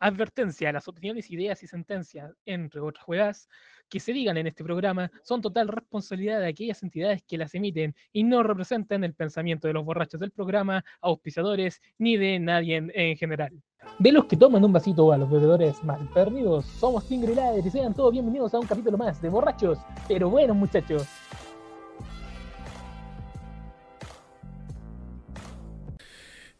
Advertencia, las opiniones, ideas y sentencias, entre otras juegas, que se digan en este programa son total responsabilidad de aquellas entidades que las emiten y no representan el pensamiento de los borrachos del programa, auspiciadores, ni de nadie en, en general. De los que toman un vasito a los bebedores mal perdidos, somos Tingre y y sean todos bienvenidos a un capítulo más de Borrachos, pero buenos muchachos.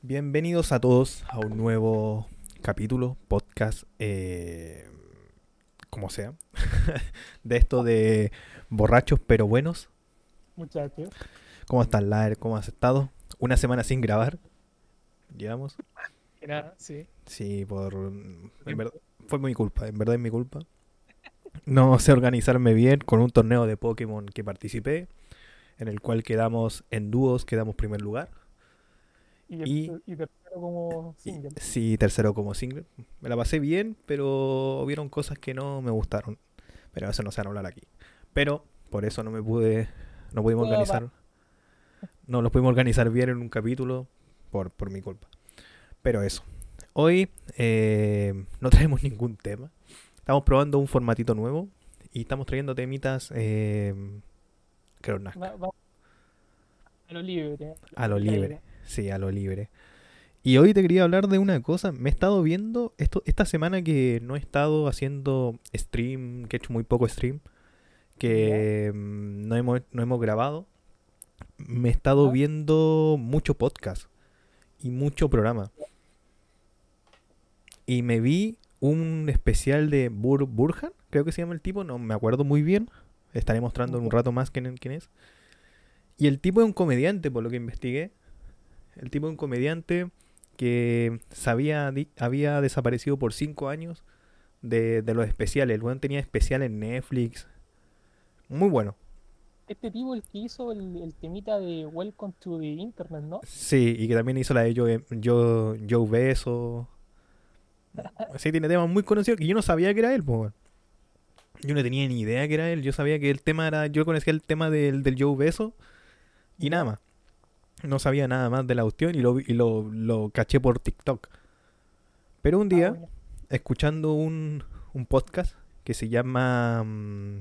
Bienvenidos a todos a un nuevo capítulo, podcast, eh, como sea, de esto de borrachos pero buenos. Muchachos. ¿Cómo estás, Laer? ¿Cómo has estado? Una semana sin grabar. Llevamos. Era, sí. Sí, por. en verdad, fue mi culpa, en verdad es mi culpa. No sé organizarme bien con un torneo de Pokémon que participé, en el cual quedamos en dúos, quedamos primer lugar. Y, y tercero como single. Sí, tercero como single. Me la pasé bien, pero hubieron cosas que no me gustaron. Pero eso no se van a hablar aquí. Pero por eso no me pude, no pudimos va. organizar. No los pudimos organizar bien en un capítulo por, por mi culpa. Pero eso. Hoy eh, no traemos ningún tema. Estamos probando un formatito nuevo y estamos trayendo temitas eh, creo nazca. Va- va- a lo libre. A lo libre. Sí, a lo libre. Y hoy te quería hablar de una cosa. Me he estado viendo esto esta semana que no he estado haciendo stream, que he hecho muy poco stream, que mm, no hemos, no hemos grabado. Me he estado viendo mucho podcast y mucho programa. Y me vi un especial de Bur Burhan, creo que se llama el tipo, no me acuerdo muy bien. Estaré mostrando en un rato más quién, quién es. Y el tipo es un comediante, por lo que investigué. El tipo es un comediante que sabía, había desaparecido por cinco años de, de los especiales. El weón tenía especial en Netflix. Muy bueno. Este tipo el que hizo el, el temita de Welcome to the Internet, ¿no? Sí, y que también hizo la de Joe, Joe, Joe Beso. Sí, tiene temas muy conocidos que yo no sabía que era él, weón. Yo no tenía ni idea que era él. Yo sabía que el tema era. Yo conocía el tema del, del Joe Beso y nada más. No sabía nada más de la cuestión y lo, y lo, lo caché por TikTok. Pero un Ah, día, escuchando un, un podcast que se llama. mm,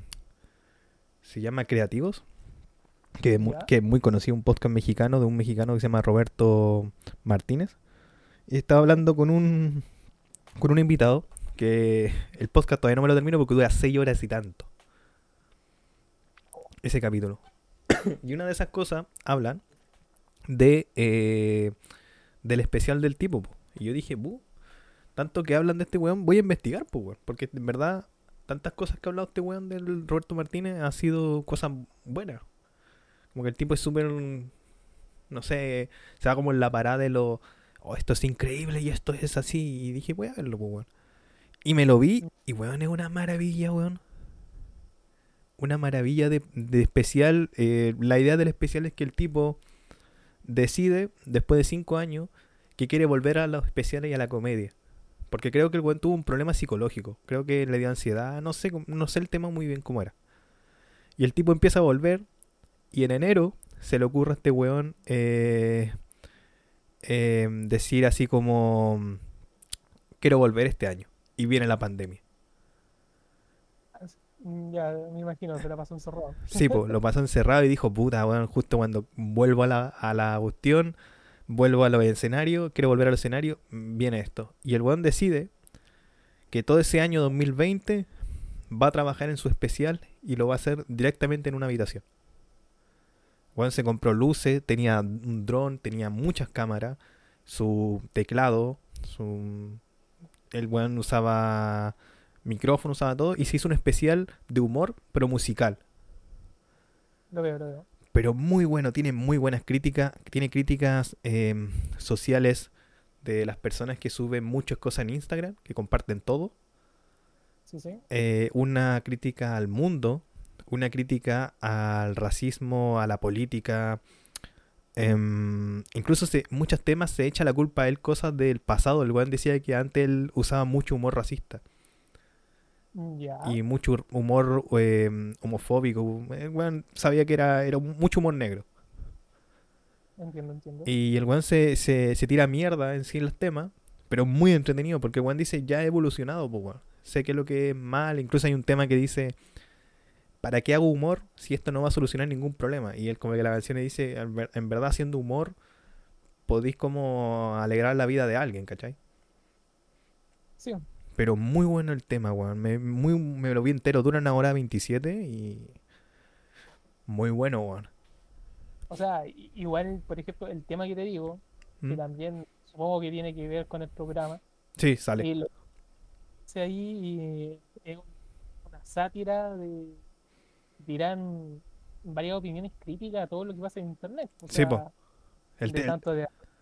se llama Creativos. Que es, mu- Ya. que es muy conocido, un podcast mexicano de un mexicano que se llama Roberto Martínez. Y estaba hablando con un, con un invitado que el podcast todavía no me lo termino porque dura 6 horas y tanto. Ese capítulo. y una de esas cosas hablan de eh, del especial del tipo. po. Y yo dije, "Bu, tanto que hablan de este weón, voy a investigar, po, weón. Porque en verdad, tantas cosas que ha hablado este weón del Roberto Martínez ha sido cosas buenas. Como que el tipo es súper, no sé, se va como en la parada de lo, oh, esto es increíble y esto es así. Y dije, voy a verlo, po, weón. Y me lo vi y, weón, es una maravilla, weón. Una maravilla de, de especial. eh, la idea del especial es que el tipo decide, después de cinco años, que quiere volver a los especiales y a la comedia. Porque creo que el weón tuvo un problema psicológico. Creo que le dio ansiedad. No sé, no sé el tema muy bien cómo era. Y el tipo empieza a volver. Y en enero se le ocurre a este weón eh, eh, decir así como... Quiero volver este año. Y viene la pandemia. Mm, Ya, me imagino, se la pasó encerrado. Sí, pues lo pasó encerrado y dijo, puta, weón, justo cuando vuelvo a la, a la cuestión, vuelvo a los escenarios, quiero volver al escenario, viene esto. Y el weón decide que todo ese año 2020 va a trabajar en su especial y lo va a hacer directamente en una habitación. Weón se compró luces, tenía un dron, tenía muchas cámaras, su teclado, su... El weón usaba micrófono, usaba todo, y se hizo un especial de humor, pero musical. Lo veo, lo veo. Pero muy bueno, tiene muy buenas críticas, tiene críticas em, sociales de las personas que suben muchas cosas en Instagram, que comparten todo. Sí, sí. eh, una crítica al mundo, una crítica al racismo, a la política. em, incluso se, muchos temas se echa la culpa a él cosas del pasado. El weón decía que antes él usaba mucho humor racista Ya. y mucho humor em, homofóbico. El weón sabía que era, era mucho humor negro. Entiendo, entiendo. Y el weón se, se, se tira mierda en sí en los temas, Pero muy entretenido, porque Juan dice, ya he evolucionado, pues, weón. Sé que lo que es mal, incluso hay un tema que dice, ¿para qué hago humor si esto no va a solucionar ningún problema? Y él como que la canción dice, en ver- en verdad haciendo humor, podéis como alegrar la vida de alguien, ¿cachai? Sí, Pero muy bueno el tema, weón. Me, muy, me lo vi entero, dura una hora 27 y... Muy bueno, weón. o sea, igual, por ejemplo, el tema que te digo, que ¿Mm? también supongo que tiene que ver con el programa, Sí, sale. lo ahí es una sátira de dirán varias opiniones críticas a todo lo que pasa en internet. O Sí, po. sea, El, de tanto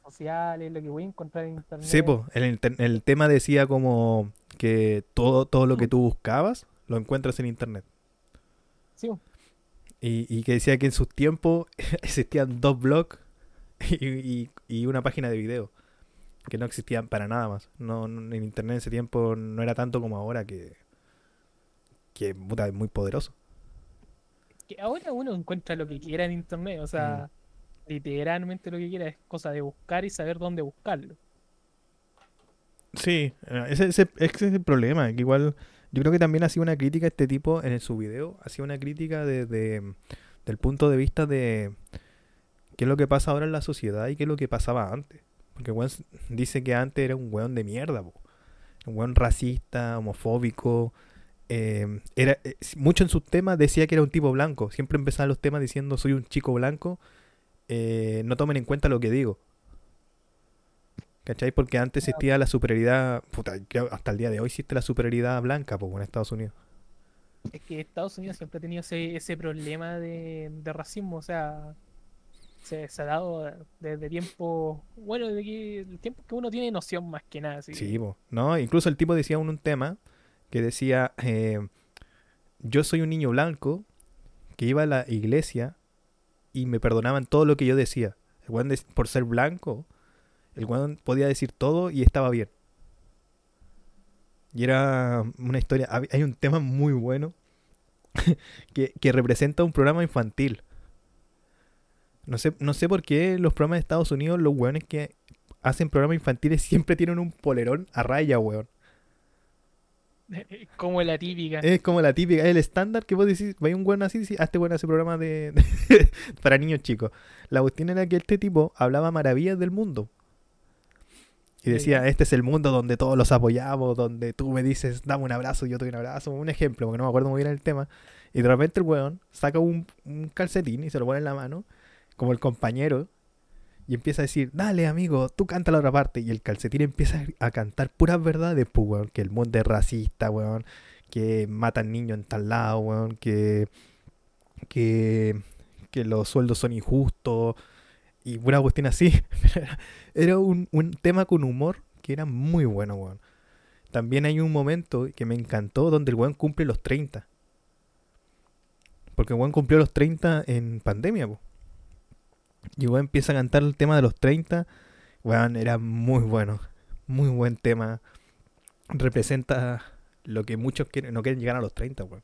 sociales, lo que voy a encontrar en internet. sí, po, el, el tema decía como que todo, todo lo que tú buscabas lo encuentras en internet. Sí, Y, y que decía que en sus tiempos existían dos blogs y, y- y una página de video. Que no existían para nada más. No, no- en internet en ese tiempo no era tanto como ahora que... Que puta, es muy poderoso. que ahora uno encuentra lo que quiera en internet, o sea, Mm. Literalmente lo que quiera es cosa de buscar y saber dónde buscarlo. Sí, eh, ese, ese- ese es el problema. Que igual, yo creo que también hacía una crítica este tipo en su video. Hacía una crítica de, de- del punto de vista de qué es lo que pasa ahora en la sociedad y qué es lo que pasaba antes. Porque el dice que antes era un weón de mierda, po. un weón racista, homofóbico. eh, era, eh, mucho en sus temas decía que era un tipo blanco. Siempre empezaba los temas diciendo soy un chico blanco. Eh, no tomen en cuenta lo que digo. ¿Cachai? Porque antes existía la superioridad, puta, hasta el día de hoy existe la superioridad blanca pues, en Estados Unidos. Es que Estados Unidos siempre ha tenido ese, ese problema de, de racismo, o sea, se, se ha dado desde tiempo, bueno, desde que el tiempo que uno tiene noción más que nada, Sí, po, ¿no? Incluso el tipo decía un, un tema que decía, eh, yo soy un niño blanco que iba a la iglesia y me perdonaban todo lo que yo decía. El weón por ser blanco, el weón podía decir todo y estaba bien. Y era una historia, hay un tema muy bueno que, que representa un programa infantil. No sé, no sé por qué los programas de Estados Unidos, los weones que hacen programas infantiles siempre tienen un polerón a raya, weón. como la típica. Es como la típica, es el estándar que vos decís, vais un weón así, decís, ah, este weón hace programa de, de- para niños chicos. La cuestión era que este tipo hablaba maravillas del mundo. Y decía, este es el mundo donde todos los apoyamos, donde tú me dices, dame un abrazo, yo te doy un abrazo. Un ejemplo, porque no me acuerdo muy bien el tema. Y de repente el weón saca un, un calcetín y se lo pone en la mano, como el compañero, y empieza a decir, dale amigo, tú canta la otra parte. Y el calcetín empieza a cantar puras verdades, pues, weón, que el mundo es racista, weón, que matan niños en tal lado, weón, que, que, que los sueldos son injustos y una cuestión así. Era, un, un tema con humor que era muy bueno, weón. También hay un momento que me encantó donde el weón cumple los 30. Porque el weón cumplió los 30 en pandemia, po. Y weón empieza a cantar el tema de los 30. Weón, era muy bueno. Muy buen tema. Representa lo que muchos no quieren llegar a los 30, weón.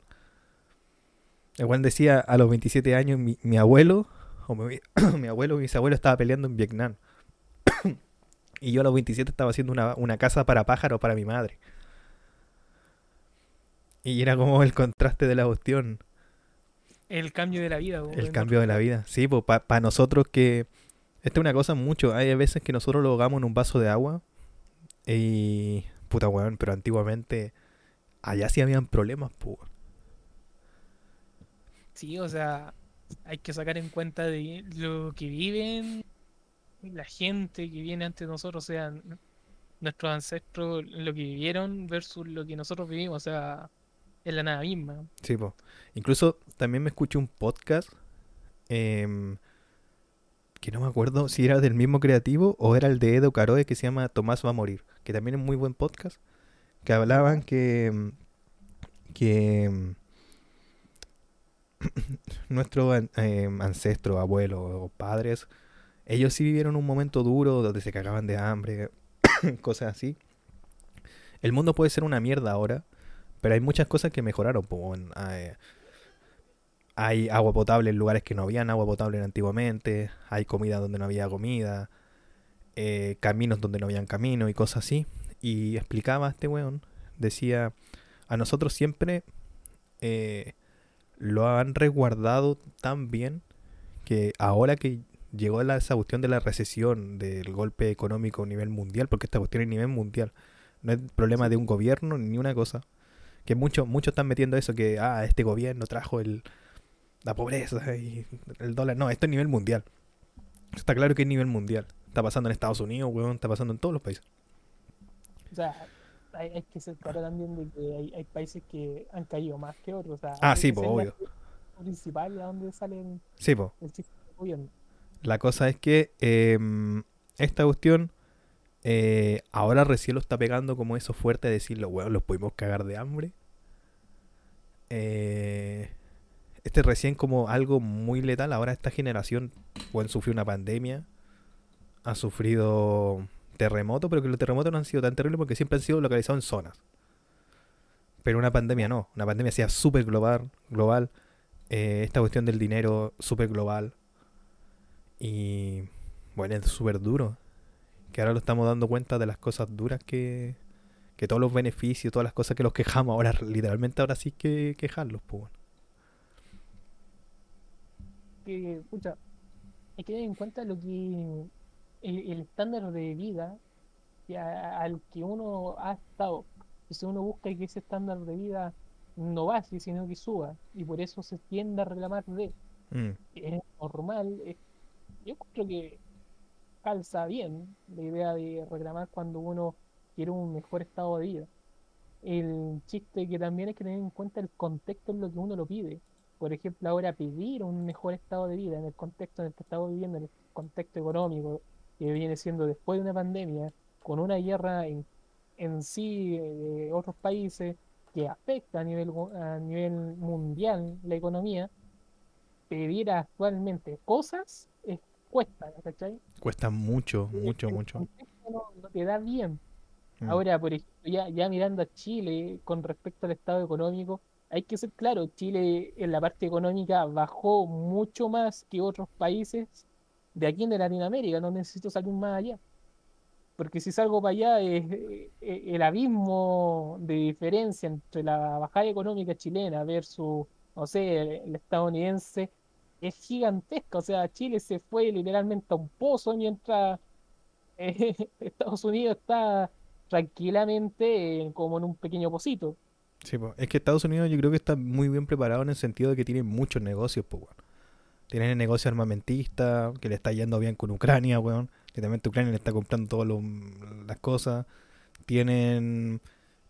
Weón decía a los 27 años, mi, mi abuelo, o mi, mi abuelo y mis abuelos estaba peleando en Vietnam. y yo a los 27 estaba haciendo una, una casa para pájaros para mi madre. Y era como el contraste de la cuestión, El cambio de la vida. el cambio de la vida. Sí, pues para nosotros que... Esta es una cosa mucho. Hay veces que nosotros lo ahogamos en un vaso de agua. Y... Puta weón, pero antiguamente... Allá sí habían problemas, pues. Sí, o sea, hay que sacar en cuenta de lo que viven la gente que viene antes de nosotros, o sea, nuestros ancestros, lo que vivieron versus lo que nosotros vivimos, o sea, es la nada misma. Sí, po. Incluso también me escuché un podcast em, que no me acuerdo si era del mismo creativo o era el de Edo Caroe que se llama Tomás va a morir, que también es muy buen podcast, que hablaban que em, que em, nuestros em, ancestros, abuelos o padres, ellos sí vivieron un momento duro donde se cagaban de hambre, cosas así. El mundo puede ser una mierda ahora, pero hay muchas cosas que mejoraron. po, weón. hay, hay agua potable en lugares que no habían agua potable antiguamente. Hay comida donde no había comida. eh, caminos donde no habían caminos y cosas así. y explicaba este weón, decía, a nosotros siempre eh, lo han resguardado tan bien que ahora que llegó la, esa cuestión de la recesión, del golpe económico a nivel mundial, porque esta cuestión es a nivel mundial, no es problema de un gobierno ni una cosa, que muchos muchos están metiendo eso, que ah, este gobierno trajo el, la pobreza y el dólar, no, esto es nivel mundial. Está claro que es nivel mundial. Está pasando en Estados Unidos, weón, está pasando en todos los países. O sea, hay, hay que ser claro también de que hay, hay países que han caído más que otros. O sea, Ah, sí, pues, obvio. principal a donde salen Sí, el gobierno. La cosa es que em, esta cuestión eh, ahora recién lo está pegando como eso fuerte de decirlo, weón, los pudimos cagar de hambre. Eh, este recién como algo muy letal. Ahora esta generación, weón, sufrió una pandemia, ha sufrido terremotos, pero que los terremotos no han sido tan terribles porque siempre han sido localizados en zonas. Pero una pandemia no, una pandemia sea súper global, global. eh, esta cuestión del dinero súper global. Y bueno, es súper duro. Que ahora lo estamos dando cuenta de las cosas duras que, que todos los beneficios, todas las cosas que los quejamos, ahora literalmente ahora sí que quejarlos, pues bueno. Que, pucha, hay que tener en cuenta lo que el, el estándar de vida que a- al que uno ha estado. Y si uno busca que ese estándar de vida no baje, sino que suba, y por eso se tiende a reclamar de, Mm, es normal. es- yo creo que calza bien la idea de reclamar cuando uno quiere un mejor estado de vida. El chiste que también hay que tener en cuenta el contexto en lo que uno lo pide. Por ejemplo, ahora pedir un mejor estado de vida en el contexto en el que estamos viviendo, en el contexto económico que viene siendo después de una pandemia, con una guerra en, en sí eh, de otros países que afecta a nivel, a nivel mundial la economía, pedir actualmente cosas es, cuesta, ¿cachai? Cuesta mucho, mucho, El mucho. no, no te da bien. Mm, Ahora, por ejemplo, ya, ya mirando a Chile con respecto al estado económico, hay que ser claro, Chile en la parte económica bajó mucho más que otros países de aquí en Latinoamérica, no necesito salir más allá. Porque si salgo para allá, es, eh, eh, el abismo de diferencia entre la bajada económica chilena versus, no sé, el, el estadounidense es gigantesca. O sea, Chile se fue literalmente a un pozo mientras eh, Estados Unidos está tranquilamente como en un pequeño pocito. Sí, po. Es que Estados Unidos yo creo que está muy bien preparado en el sentido de que tiene muchos negocios, pues, weón. Tienen el negocio armamentista, que le está yendo bien con Ucrania, weón. Literalmente Ucrania le está comprando todas las cosas. Tienen,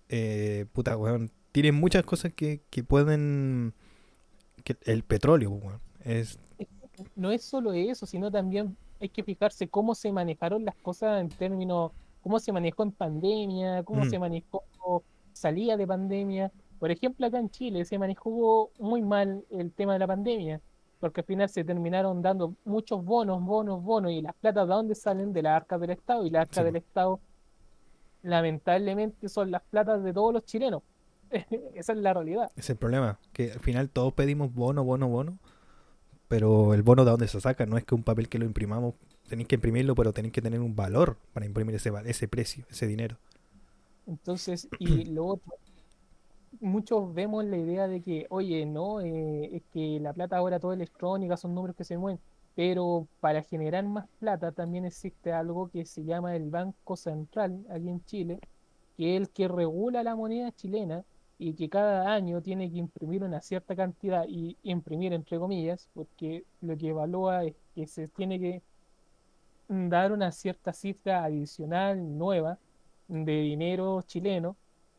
eh, puta, weón. Tienen muchas cosas que, que pueden... Que el petróleo, weón. Es, No es solo eso, sino también hay que fijarse cómo se manejaron las cosas en términos, cómo se manejó en pandemia, cómo Mm. se manejó salida de pandemia. Por ejemplo, acá en Chile se manejó muy mal el tema de la pandemia, porque al final se terminaron dando muchos bonos, bonos, bonos, y las platas de dónde salen de las arcas del Estado, y las arcas Sí, del. Estado lamentablemente son las platas de todos los chilenos. Esa es la realidad. es el problema. Que al final todos pedimos bono, bono, bono. Pero el bono de dónde se saca, no es que un papel que lo imprimamos, tenéis que imprimirlo, pero tenéis que tener un valor para imprimir ese, ese precio, ese dinero. Entonces, y lo otro, muchos vemos la idea de que, oye, no, eh, es que la plata ahora todo electrónica, son números que se mueven, pero para generar más plata también existe algo que se llama el Banco Central aquí en Chile, que es el que regula la moneda chilena y que cada año tiene que imprimir una cierta cantidad y imprimir entre comillas, porque lo que evalúa es que se tiene que dar una cierta cifra adicional nueva de dinero chileno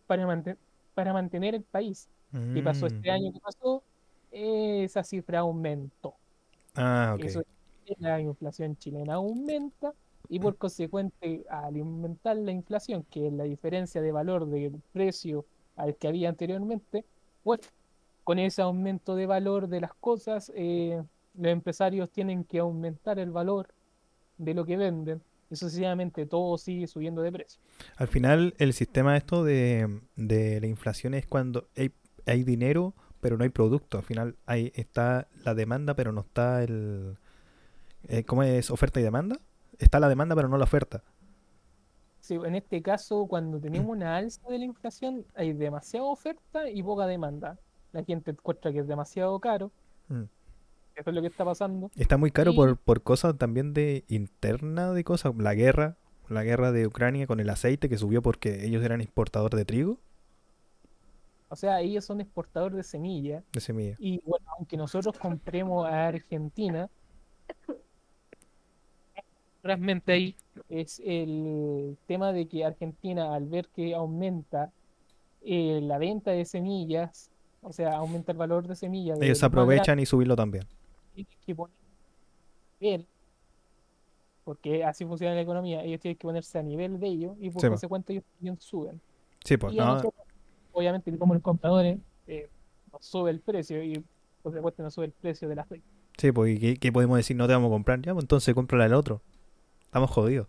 para, manten- para mantener el país. ¿Qué pasó Mm. este año? ¿Qué pasó? Esa cifra aumentó. Ah, ok. Eso es que la inflación chilena aumenta y por consecuente, al aumentar la inflación, que es la diferencia de valor del precio al que había anteriormente, bueno, con ese aumento de valor de las cosas, eh, los empresarios tienen que aumentar el valor de lo que venden y sucesivamente todo sigue subiendo de precio. Al final, el sistema esto de, de la inflación es cuando hay, hay dinero, pero no hay producto. Al final hay, está la demanda, pero no está el... eh, ¿Cómo es? ¿Oferta y demanda? Está la demanda, pero no la oferta. Sí, en este caso, cuando tenemos una alza de la inflación, hay demasiada oferta y poca demanda. La gente encuentra que es demasiado caro. Mm. Eso es lo que está pasando. Está muy caro Y- por, por cosas también de interna de cosas. La guerra, la guerra de Ucrania con el aceite que subió porque ellos eran exportadores de trigo, O sea, ellos son exportadores de semillas. de semilla. Y bueno, aunque nosotros compremos a Argentina, realmente ahí es el tema de que Argentina, al ver que aumenta eh, la venta de semillas, o sea, aumenta el valor de semillas, Ellos aprovechan y subirlo también. que poner nivel, porque así funciona la economía, ellos tienen que ponerse a nivel de ellos y por Sí, consecuente ellos también suben. Sí, pues, Y no, nosotros, obviamente, como los compradores, eh, nos sube el precio y por consecuente nos sube el precio de la aceite. sí, pues, ¿y qué, qué podemos decir? No te vamos a comprar, ya, pues entonces cómprala al otro. Estamos jodidos.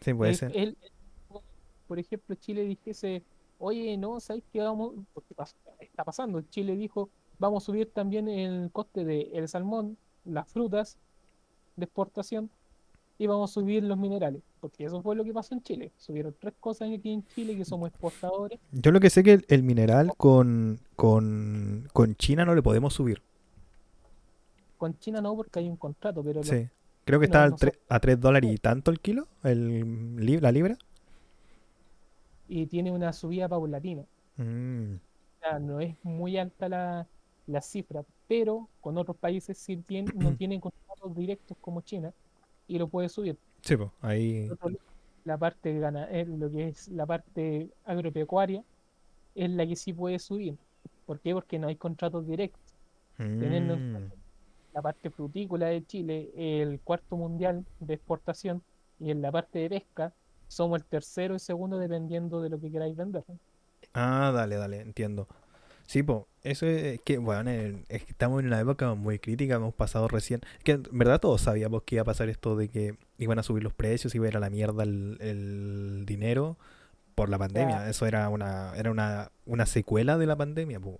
Sí, puede El- ser. el- por ejemplo, Chile dijese, oye, no, ¿sabes qué vamos? Porque está pasando. Chile dijo, vamos a subir también el coste del salmón, las frutas de exportación y vamos a subir los minerales. Porque eso fue lo que pasó en Chile. Subieron tres cosas aquí en Chile que somos exportadores. Yo lo que sé que el, el mineral con, con, con China no le podemos subir. Con China no, porque hay un contrato, pero los- Sí. Creo que No, está no tre- a 3 dólares y tanto el kilo, el, la libra. y tiene una subida paulatina. Mm, O sea, no es muy alta la, la cifra, pero con otros países sí tien- no tienen contratos directos como China y lo puede subir. Sí, pues, ahí. La parte gana, eh, lo que es la parte agropecuaria es la que sí puede subir. ¿Por qué? Porque no hay contratos directos. Teniendo en Mm, la parte frutícola de Chile, el cuarto mundial de exportación, y en la parte de pesca somos el tercero y segundo dependiendo de lo que queráis vender. Ah, dale, dale, entiendo. Sí, pues, eso es que, bueno, en- es que estamos en una época muy crítica, hemos pasado recién, que en verdad todos sabíamos que iba a pasar esto de que iban a subir los precios, iba a ir a la mierda el, el dinero por la pandemia. Eso era una, era una, una secuela de la pandemia, pues.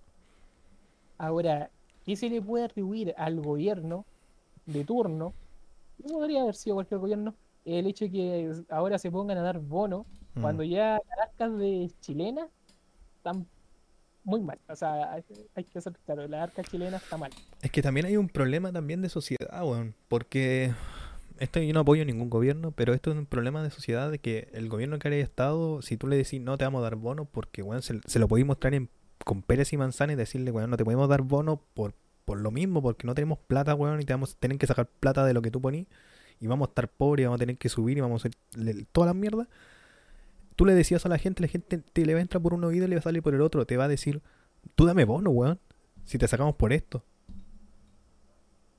Ahora, ¿qué se le puede atribuir al gobierno de turno? No podría haber sido cualquier gobierno. El hecho de que ahora se pongan a dar bonos Mm. cuando ya las arcas de chilenas están muy mal. O sea, hay, hay que ser claro, la arca chilena está mal. Es que también hay un problema también de sociedad, weón. Porque esto yo no apoyo ningún gobierno, pero esto es un problema de sociedad de que el gobierno que haya estado, si tú le decís no te vamos a dar bono, porque weón, se, se lo podéis mostrar en, con Pérez y Manzana y decirle, weón, no te podemos dar bono por, por lo mismo, porque no tenemos plata, weón, y te vamos a tener que sacar plata de lo que tú ponís, y vamos a estar pobres, y vamos a tener que subir, y vamos a hacer todas las mierdas. Tú le decías a la gente, la gente te le va a entrar por un oído y le va a salir por el otro, te va a decir, tú dame bono, weón, si te sacamos por esto.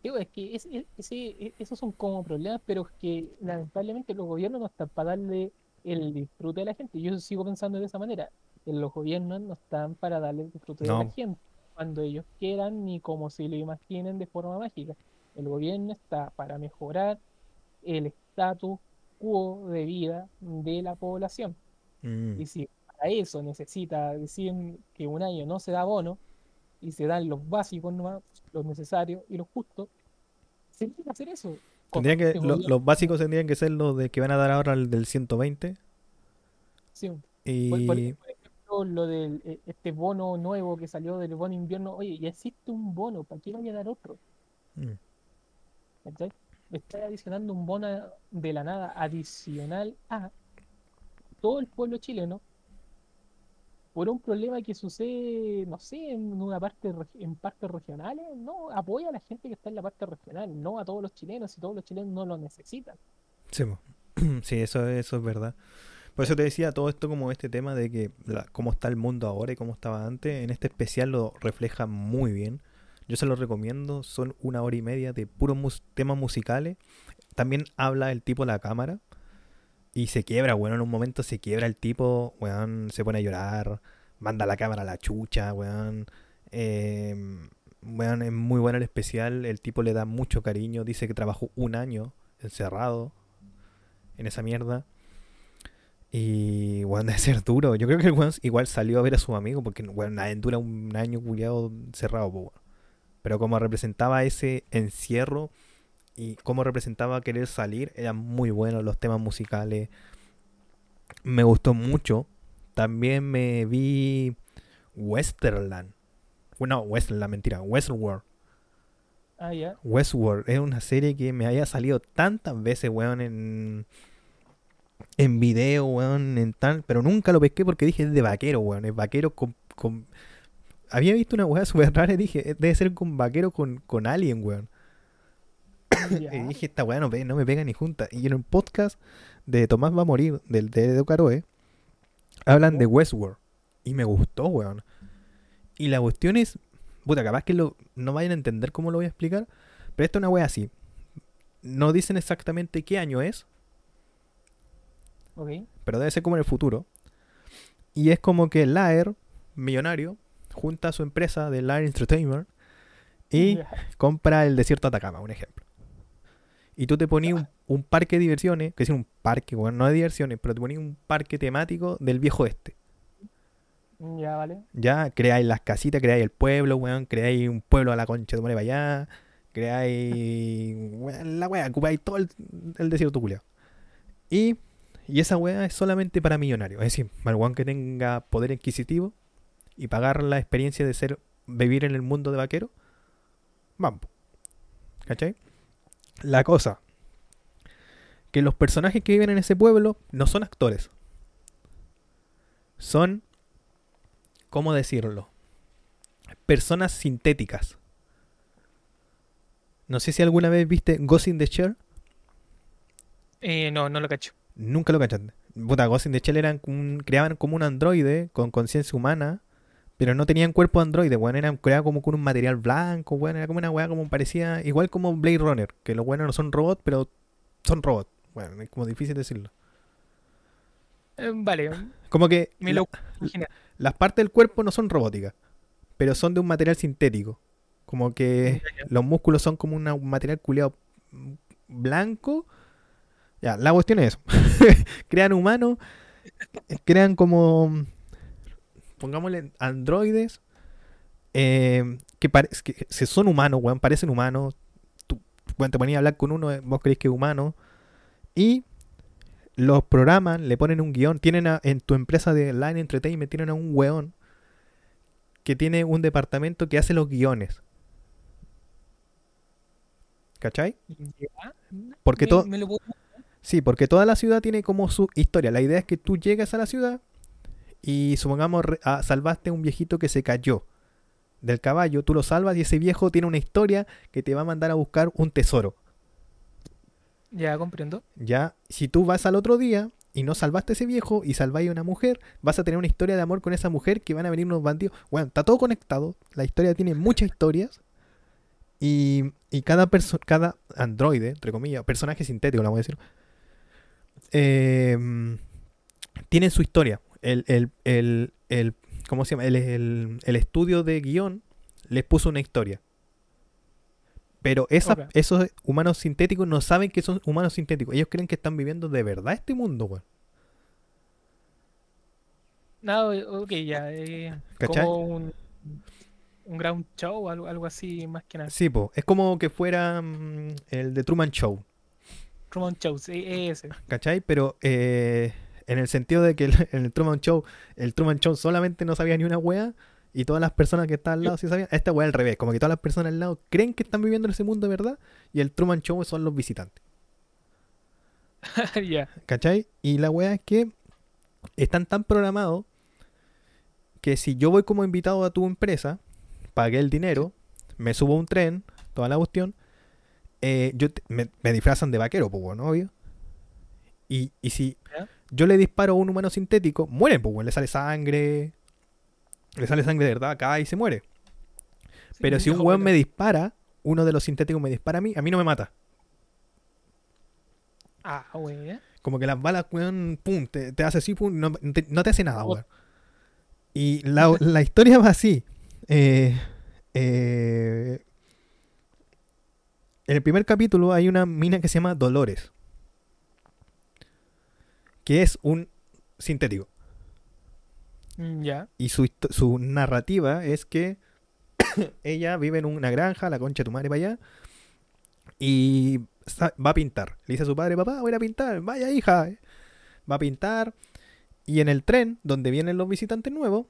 Es que es- e- esos son como problemas, pero que lamentablemente los gobiernos no están para darle el disfrute a la gente. Yo sigo pensando de esa manera. Los gobiernos no están para darle el disfrute a la No. gente cuando ellos quieran ni como se lo imaginen de forma mágica. El gobierno está para mejorar el status quo de vida de la población. Mm. Y si para eso necesita decir que un año no se da bono y se dan los básicos nomás, los necesarios y los justos, se tiene que hacer eso. Con Tendría que, este lo- los básicos tendrían que ser los de que van a dar ahora el del 120 sí. Y por- por ejemplo, lo del eh, este bono nuevo que salió del bono invierno, oye, ya existe un bono, ¿para qué vaya a dar otro? Mm. Me está adicionando un bono de la nada adicional a todo el pueblo chileno por un problema que sucede, no sé, en una parte en partes regionales, no, apoya a la gente que está en la parte regional, no a todos los chilenos, y todos los chilenos no lo necesitan. Sí. Sí, eso, eso es verdad. Por eso te decía todo esto como este tema de que cómo está el mundo ahora y cómo estaba antes. En este especial lo refleja muy bien. Yo se lo recomiendo. Son una hora y media de puros mus- temas musicales. También habla el tipo de la cámara. Y se quiebra, bueno, en un momento se quiebra el tipo, weón, se pone a llorar, manda la cámara a la chucha, weón. Eh, weón, es muy bueno el especial, el tipo le da mucho cariño, dice que trabajó un año encerrado en esa mierda. Y, weón, debe ser duro. Yo creo que el weón igual salió a ver a su amigo porque, weón, nadie dura un año culiado cerrado, weón. Pero como representaba ese encierro y cómo representaba querer salir, eran muy buenos los temas musicales. me gustó mucho. También me vi Westerland. No, Westland, mentira, Westworld. Ah, ya. Westworld es una serie que me haya salido tantas veces, weón, en, en video, weón, en tal, pero nunca lo pesqué porque dije es de vaquero, weón, es vaquero con... con- Había visto una weá súper rara y dije, "Eh, debe ser con vaquero con, con alien, weón. Y dije, esta weá no, no me pega ni junta. Y en un podcast de Tomás va a morir, del de Edo Caroe, hablan de Westworld. Y me gustó, weón. Y la cuestión es, puta, capaz que lo, no vayan a entender cómo lo voy a explicar, pero esta es una weá así. No dicen exactamente qué año es, Pero debe ser como en el futuro. Y es como que Laer, millonario, junta a su empresa de Laer Entertainment y compra el desierto de Atacama, un ejemplo. Y tú te ponías un, un parque de diversiones, que es un parque, bueno, no de diversiones, pero te ponías un parque temático del viejo este. Ya, vale. Ya creáis las casitas, creáis el pueblo, weón, creáis un pueblo a la concha de tu madre para allá, creáis la weá, ocupáis todo el, el desierto culiao. Y, y esa weá es solamente para millonarios, es decir, para que tenga poder adquisitivo y pagar la experiencia de ser vivir en el mundo de vaquero, vamos. ¿Cachai? La cosa, que los personajes que viven en ese pueblo no son actores. Son, ¿cómo decirlo? Personas sintéticas. No sé si alguna vez viste Ghost in the. Eh, no, no lo cacho. Nunca lo cachaste. Puta, Ghost in the Shell eran un- creaban como un androide con conciencia humana, pero no tenían cuerpo de androide, weón. Eran creados como con un material blanco, weón. Era como una weá como parecía, igual como Blade Runner, que los buenos no son robots, pero son robots. Bueno, es como difícil decirlo. Eh, vale, Como que me la- lo imagino. las partes del cuerpo no son robóticas, pero son de un material sintético. Como que los músculos son como una- un material culeado blanco. Ya, la cuestión es eso. crean humanos, crean como, pongámosle, androides, eh, que, que se son humanos, weón, parecen humanos. Tú, cuando te ponías a hablar con uno, eh, vos crees que es humano. Y los programan, le ponen un guion. Tienen a- en tu empresa de Line Entertainment, tienen a un weón que tiene un departamento que hace los guiones. ¿Cachai? Porque todo- me lo puedo- Sí, porque toda la ciudad tiene como su historia. La idea es que tú llegas a la ciudad y supongamos re- ah, salvaste a un viejito que se cayó del caballo, tú lo salvas y ese viejo tiene una historia que te va a mandar a buscar un tesoro. Ya comprendo. Ya, si tú vas al otro día y no salvaste a ese viejo y salváis a una mujer, vas a tener una historia de amor con esa mujer que van a venir unos bandidos. Bueno, está todo conectado. La historia tiene muchas historias. Y, y cada perso cada androide, entre comillas, personaje sintético, la voy a decir, eh, tiene su historia. El, el, el, el- ¿cómo se llama? El, estudio de guion les puso una historia. Pero esa- esos humanos sintéticos no saben que son humanos sintéticos. Ellos creen que están viviendo de verdad este mundo, weón. No, ok, ya. eh, como un, un ground show, algo, algo así, más que nada. Sí, po. Es como que fuera mm, el de Truman Show. Truman Show, sí, ese. ¿Cachai? Pero eh, en el sentido de que el- en el Truman Show, el Truman Show solamente no sabía ni una wea y todas las personas que estaban al lado sí sabían. Esta wea al revés, como que todas las personas al lado creen que están viviendo en ese mundo de verdad y el Truman Show son los visitantes. ya. ¿Cachai? Y la wea es que están tan programados que si yo voy como invitado a tu empresa, pagué el dinero, me subo a un tren, toda la cuestión, eh, yo me, me disfrazan de vaquero, pues bueno, obvio. Y, y si yo le disparo a un humano sintético, muere, pues bueno, le sale sangre, le sale sangre de verdad acá y se muere. Sí, Pero si un weón me dispara, uno de los sintéticos me dispara a mí, a mí no me mata. Ah, wey. Como que las balas, weón, pum, te, te hace así, pum, no te, no te hace nada, Oh. weón. Y la, la historia va así. Eh, eh, en el primer capítulo hay una mina que se llama Dolores. Que es un sintético. Mm, Ya. Y su, su narrativa es que ella vive en una granja, la concha de tu madre para allá. Y va a pintar. Le dice a su padre, papá, voy a pintar. Vaya, hija. Va a pintar. Y en el tren, donde vienen los visitantes nuevos,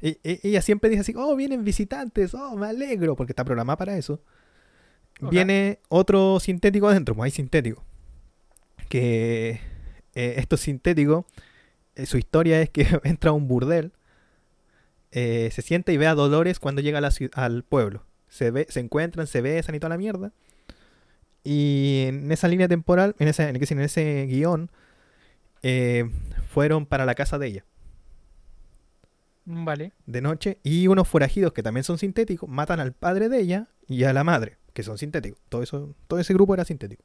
e- e- ella siempre dice así, oh, vienen visitantes, oh, me alegro, porque está programada para eso. Viene otro sintético adentro, pues hay sintético. Que eh, estos sintéticos, eh, su historia es que entra a un burdel, eh, se sienta y ve a Dolores cuando llega a la ciu- al pueblo. Se, ve, se encuentran, se besan y toda la mierda. Y en esa línea temporal, en ese, en, ese guion, fueron para la casa de ella Vale. de noche y unos forajidos que también son sintéticos matan al padre de ella y a la madre, que son sintéticos. Todo eso, todo ese grupo era sintético.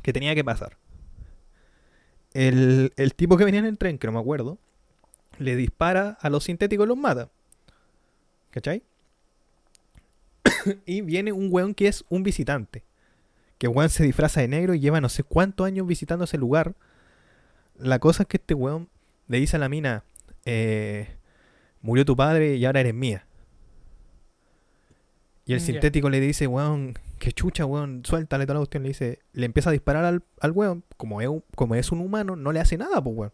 Que tenía que pasar. El, el tipo que venía en el tren, que no me acuerdo, le dispara a los sintéticos y los mata. ¿Cachai? y viene un weón que es un visitante. Que weón se disfraza de negro y lleva no sé cuántos años visitando ese lugar. La cosa es que este weón le dice a la mina, eh, murió tu padre y ahora eres mía. Y el sintético le dice, weón, que chucha, weón, suéltale toda la cuestión. Le dice, le empieza a disparar al, al weón. Como es, un, como es un humano, no le hace nada, pues, weón.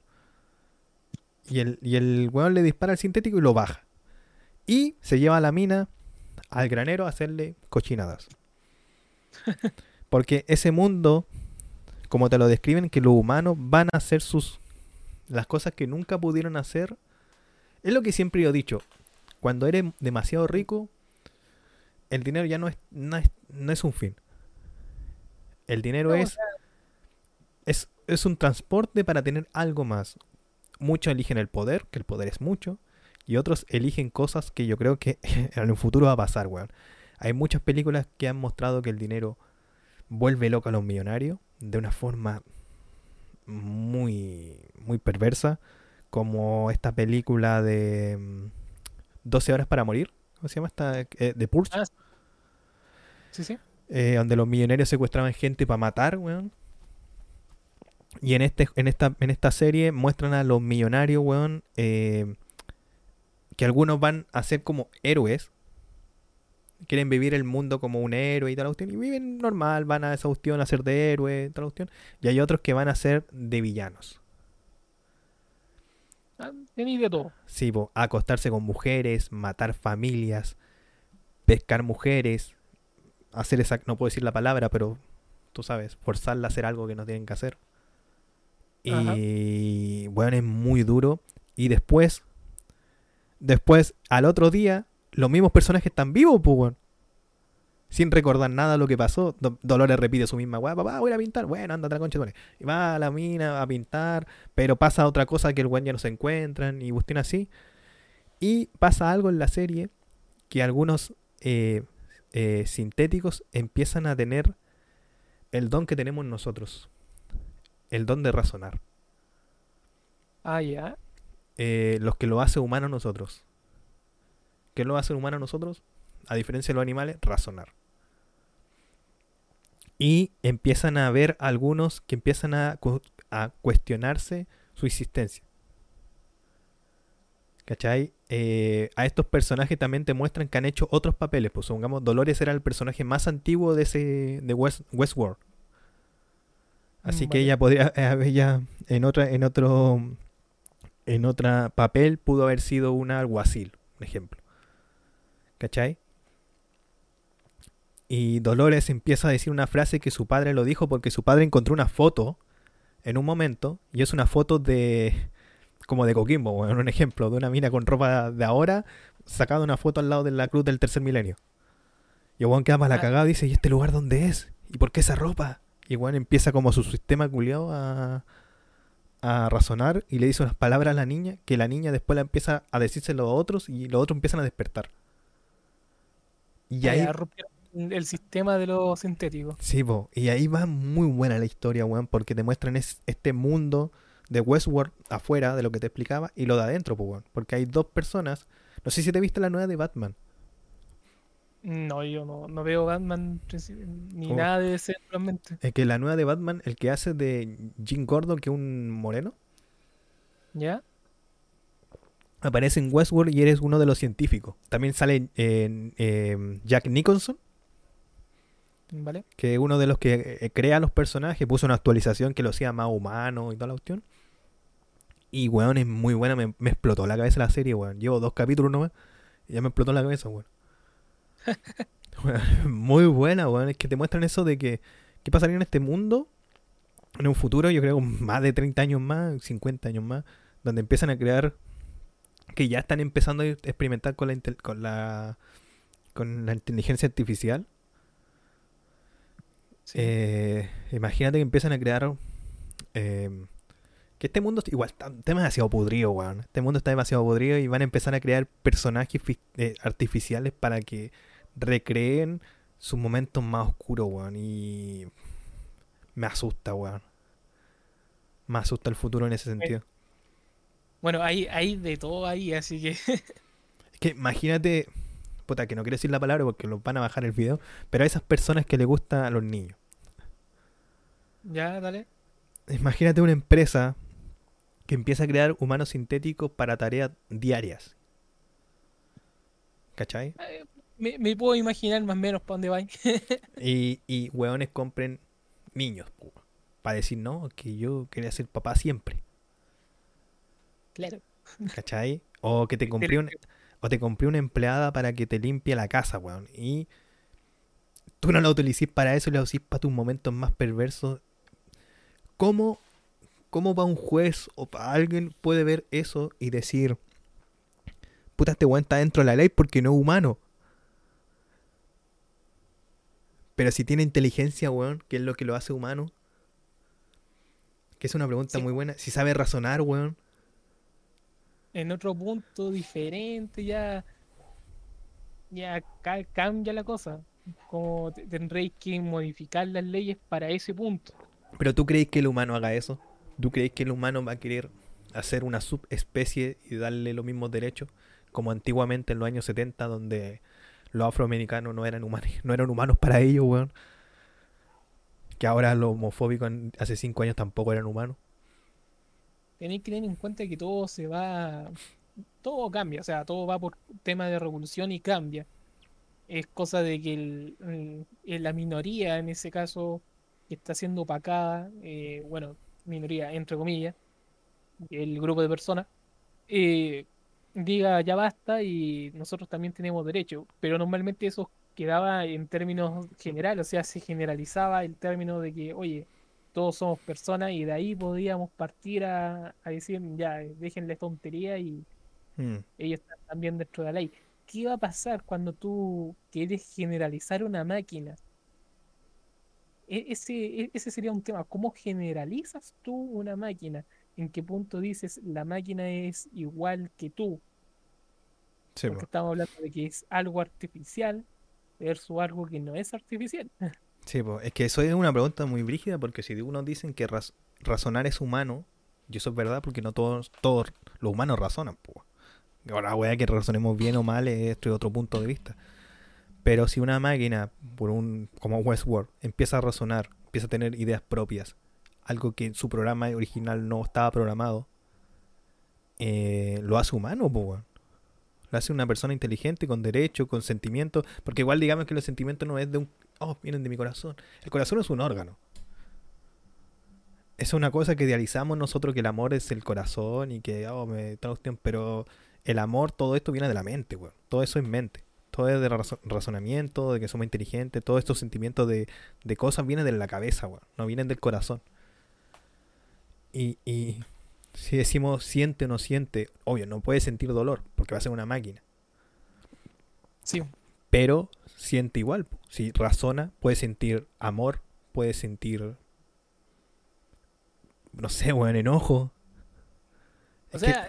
Y el, y el weón le dispara al sintético y lo baja. Y se lleva a la mina al granero a hacerle cochinadas. Porque ese mundo, como te lo describen, que los humanos van a hacer sus las cosas que nunca pudieron hacer. Es lo que siempre yo he dicho. Cuando eres demasiado rico, el dinero ya no es, no es, no es un fin. El dinero No, o es, es, es un transporte para tener algo más. Muchos eligen el poder, que el poder es mucho, y otros eligen cosas que yo creo que en un futuro va a pasar, weón. Hay muchas películas que han mostrado que el dinero vuelve loco a los millonarios de una forma muy, muy perversa, como esta película de mm, 12 horas para morir, ¿cómo se llama esta? Eh, de Pulse, Ah, Sí, sí. eh, donde los millonarios secuestraban gente para matar, weón. Y en, este, en, esta, en esta serie muestran a los millonarios, weón, eh, que algunos van a ser como héroes. Quieren vivir el mundo como un héroe y tal cuestión. Y viven normal, van a esa cuestión a ser de héroe, tal cuestión. Y hay otros que van a ser de villanos. Ah, Tenéis de todo. Sí, po, acostarse con mujeres, matar familias, pescar mujeres, hacer esa, no puedo decir la palabra, pero tú sabes, forzarla a hacer algo que no tienen que hacer. Ajá. Y bueno, es muy duro. Y después, después, al otro día, los mismos personajes están vivos, pues. Sin recordar nada de lo que pasó. Do- Dolores repite su misma weá, papá, voy a ir a pintar. Bueno, anda a la concha, de. Y va a la mina a pintar, pero pasa otra cosa que el weón ya no se encuentran y cuestión así. Y pasa algo en la serie que algunos eh, eh, sintéticos empiezan a tener el don que tenemos nosotros. El don de razonar. Ah, ya. Eh, los que lo hace humano a nosotros. ¿Qué lo hace humano a nosotros? A diferencia de los animales, razonar. Y empiezan a haber algunos que empiezan a, cu- a cuestionarse su existencia. ¿Cachai? Eh, a estos personajes también te muestran que han hecho otros papeles. Pues supongamos, Dolores era el personaje más antiguo de ese de West, Westworld. Así que ella podría, eh, ella en otra, en otro, en otro papel pudo haber sido una alguacil, un ejemplo. ¿Cachai? Y Dolores empieza a decir una frase que su padre lo dijo porque su padre encontró una foto en un momento y es una foto de como de Coquimbo, bueno, un ejemplo de una mina con ropa de ahora sacada una foto al lado de la cruz del tercer milenio. Y weón queda más la cagada y dice, ¿y este lugar dónde es? ¿Y por qué esa ropa? Y weón empieza como su sistema culiado a, a razonar y le dice unas palabras a la niña que la niña después la empieza a decírselo a otros y los otros empiezan a despertar. Y Ah, ahí, el sistema de lo sintético. sí, po, y ahí va muy buena la historia, weón, porque te muestran es, este mundo de Westworld afuera de lo que te explicaba y lo de adentro, weón. Porque hay dos personas. No sé si te viste la nueva de Batman. No, yo no, no veo Batman ni ¿Cómo? nada de ese realmente. Es que la nueva de Batman, el que hace de Jim Gordon, que es un moreno, ¿Ya? aparece en Westworld y eres uno de los científicos. También sale en, em, Jack Nicholson, ¿Vale? que es uno de los que eh, crea los personajes, puso una actualización que lo hacía más humano y toda la cuestión. Y, weón, es muy buena. Me, me explotó la cabeza la serie, weón. Llevo dos capítulos nomás y ya me explotó la cabeza, weón. Weón, muy buena, weón. Es que te muestran eso de que qué pasaría en este mundo en un futuro, yo creo, más de 30 años más, 50 años más, donde empiezan a crear que ya están empezando a experimentar con la, con la, con la inteligencia artificial. Sí. Eh, imagínate que empiezan a crear eh, que este mundo igual está, está demasiado podrido, weón. Este mundo está demasiado podrido y van a empezar a crear personajes eh, artificiales para que recreen sus momentos más oscuros, weón. Y me asusta, weón. Me asusta el futuro en ese sentido. Bueno, hay, hay de todo ahí, así que Es que imagínate, puta, que no quiero decir la palabra porque los van a bajar el video, pero a esas personas que le gustan a los niños. ya, dale. Imagínate una empresa que empieza a crear humanos sintéticos para tareas diarias. ¿Cachai? Eh, Me, me puedo imaginar más o menos para dónde va. Y, y hueones compren niños. Para decir, no, que yo quería ser papá siempre. Claro. ¿Cachai? O que te compré un- o te compré una empleada para que te limpie la casa, weón. Y tú no la utilicís para eso y la usís para tus momentos más perversos. ¿Cómo, ¿Cómo va un juez o para alguien puede ver eso y decir, puta, este weón está dentro de la ley porque no es humano? Pero si tiene inteligencia, weón, ¿qué es lo que lo hace humano? Que es una pregunta Sí. muy buena. Si sabe razonar, weón. En otro punto diferente ya, ya ca- cambia la cosa. Como te- tendréis que modificar las leyes para ese punto. Pero tú crees que el humano haga eso? ¿Tú crees que el humano va a querer hacer una subespecie y darle los mismos derechos? Como antiguamente en los años 70, donde los afroamericanos no eran humanos, no eran humanos para ellos, weón. Que ahora los homofóbicos hace cinco años tampoco eran humanos. Tenéis que tener en cuenta que todo se va, todo cambia, o sea, todo va por tema de revolución y cambia. Es cosa de que el- la minoría, en ese caso, que está siendo opacada, eh, bueno, minoría entre comillas, el grupo de personas, eh, diga ya basta y nosotros también tenemos derecho, pero normalmente eso quedaba en términos generales, o sea, se generalizaba el término de que, oye, todos somos personas y de ahí podíamos partir a, a decir, ya, déjenle tontería y Mm, ellos están también dentro de la ley. ¿Qué va a pasar cuando tú quieres generalizar una máquina? E- Ese, e- ese sería un tema. ¿Cómo generalizas tú una máquina? ¿En qué punto dices la máquina es igual que tú? sí, Porque po. estamos hablando de que es algo artificial versus algo que no es artificial. Sí, po. Es que eso es una pregunta muy brígida porque si unos dicen que raz- razonar es humano, y eso es verdad porque no todos, todos los humanos razonan, po. Ahora, weá, que razonemos bien o mal es otro otro punto de vista. Pero si una máquina, por un como Westworld, empieza a razonar, empieza a tener ideas propias, algo que su programa original no estaba programado, eh, lo hace humano, weón. Lo hace una persona inteligente, con derecho, con sentimientos. Porque igual digamos que los sentimientos no es de un... Oh, vienen de mi corazón. El corazón es un órgano. Es una cosa que idealizamos nosotros, que el amor es el corazón y que, oh, me toda cuestión, pero el amor, todo esto viene de la mente, weón. Todo eso es mente. Todo es de razo- razonamiento, de que somos inteligentes, todos estos sentimientos de, de cosas vienen de la cabeza, weón. No vienen del corazón. Y, y si decimos siente o no siente, obvio, no puede sentir dolor, porque va a ser una máquina. Sí, Pero siente igual. Si razona, puede sentir amor, puede sentir. No sé, weón, enojo. O Es que- sea,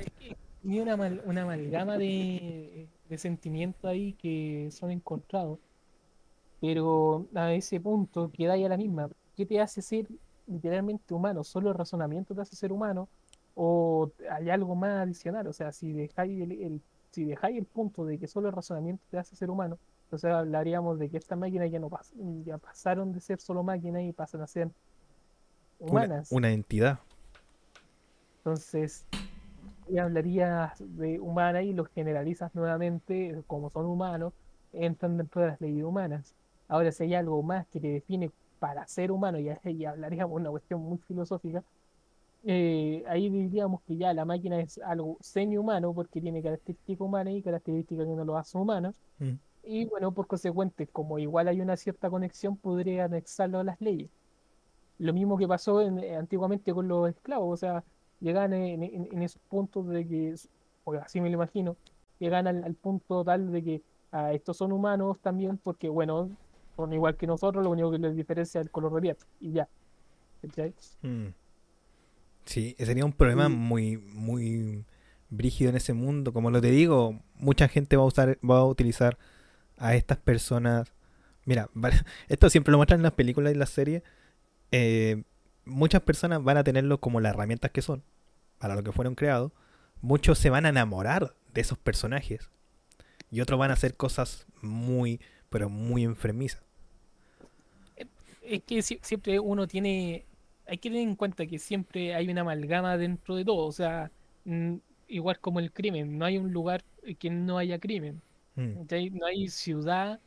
ni una, amal- una amalgama de, de sentimientos ahí que son encontrados. Pero a ese punto queda ya la misma. ¿Qué te hace ser literalmente humano? ¿Solo el razonamiento te hace ser humano? ¿O hay algo más adicional? O sea, si dejáis el, el- si dejáis el punto de que solo el razonamiento te hace ser humano, entonces hablaríamos de que estas máquinas ya no pas- ya pasaron de ser solo máquinas y pasan a ser una, humanas. una entidad. Entonces, y hablarías de humana y los generalizas nuevamente, como son humanos, entran dentro de las leyes humanas. Ahora, si hay algo más que te define para ser humano, y ahí hablaríamos de una cuestión muy filosófica, eh, ahí diríamos que ya la máquina es algo semi-humano porque tiene características humanas y características que no lo hacen humanos. Mm. Y bueno, por consecuente, como igual hay una cierta conexión, podría anexarlo a las leyes. Lo mismo que pasó en- eh, antiguamente con los esclavos, o sea, llegan en, en- en esos puntos de que, o así me lo imagino, llegan al, al punto tal de que ah, estos son humanos también porque, bueno, son igual que nosotros, lo único que les diferencia es el color de piel y ya. Mm. Sí, sería un problema muy, muy brígido en ese mundo. Como lo te digo, mucha gente va a usar, va a utilizar a estas personas. Mira, esto siempre lo muestran en las películas y las series. eh, muchas personas van a tenerlo como las herramientas que son, para lo que fueron creados. Muchos se van a enamorar de esos personajes. Y otros van a hacer cosas muy, pero muy enfermizas. Es que sie- siempre uno tiene, hay que tener en cuenta que siempre hay una amalgama dentro de todo, o sea, igual como el crimen, no hay un lugar que no haya crimen, Mm. No hay ciudad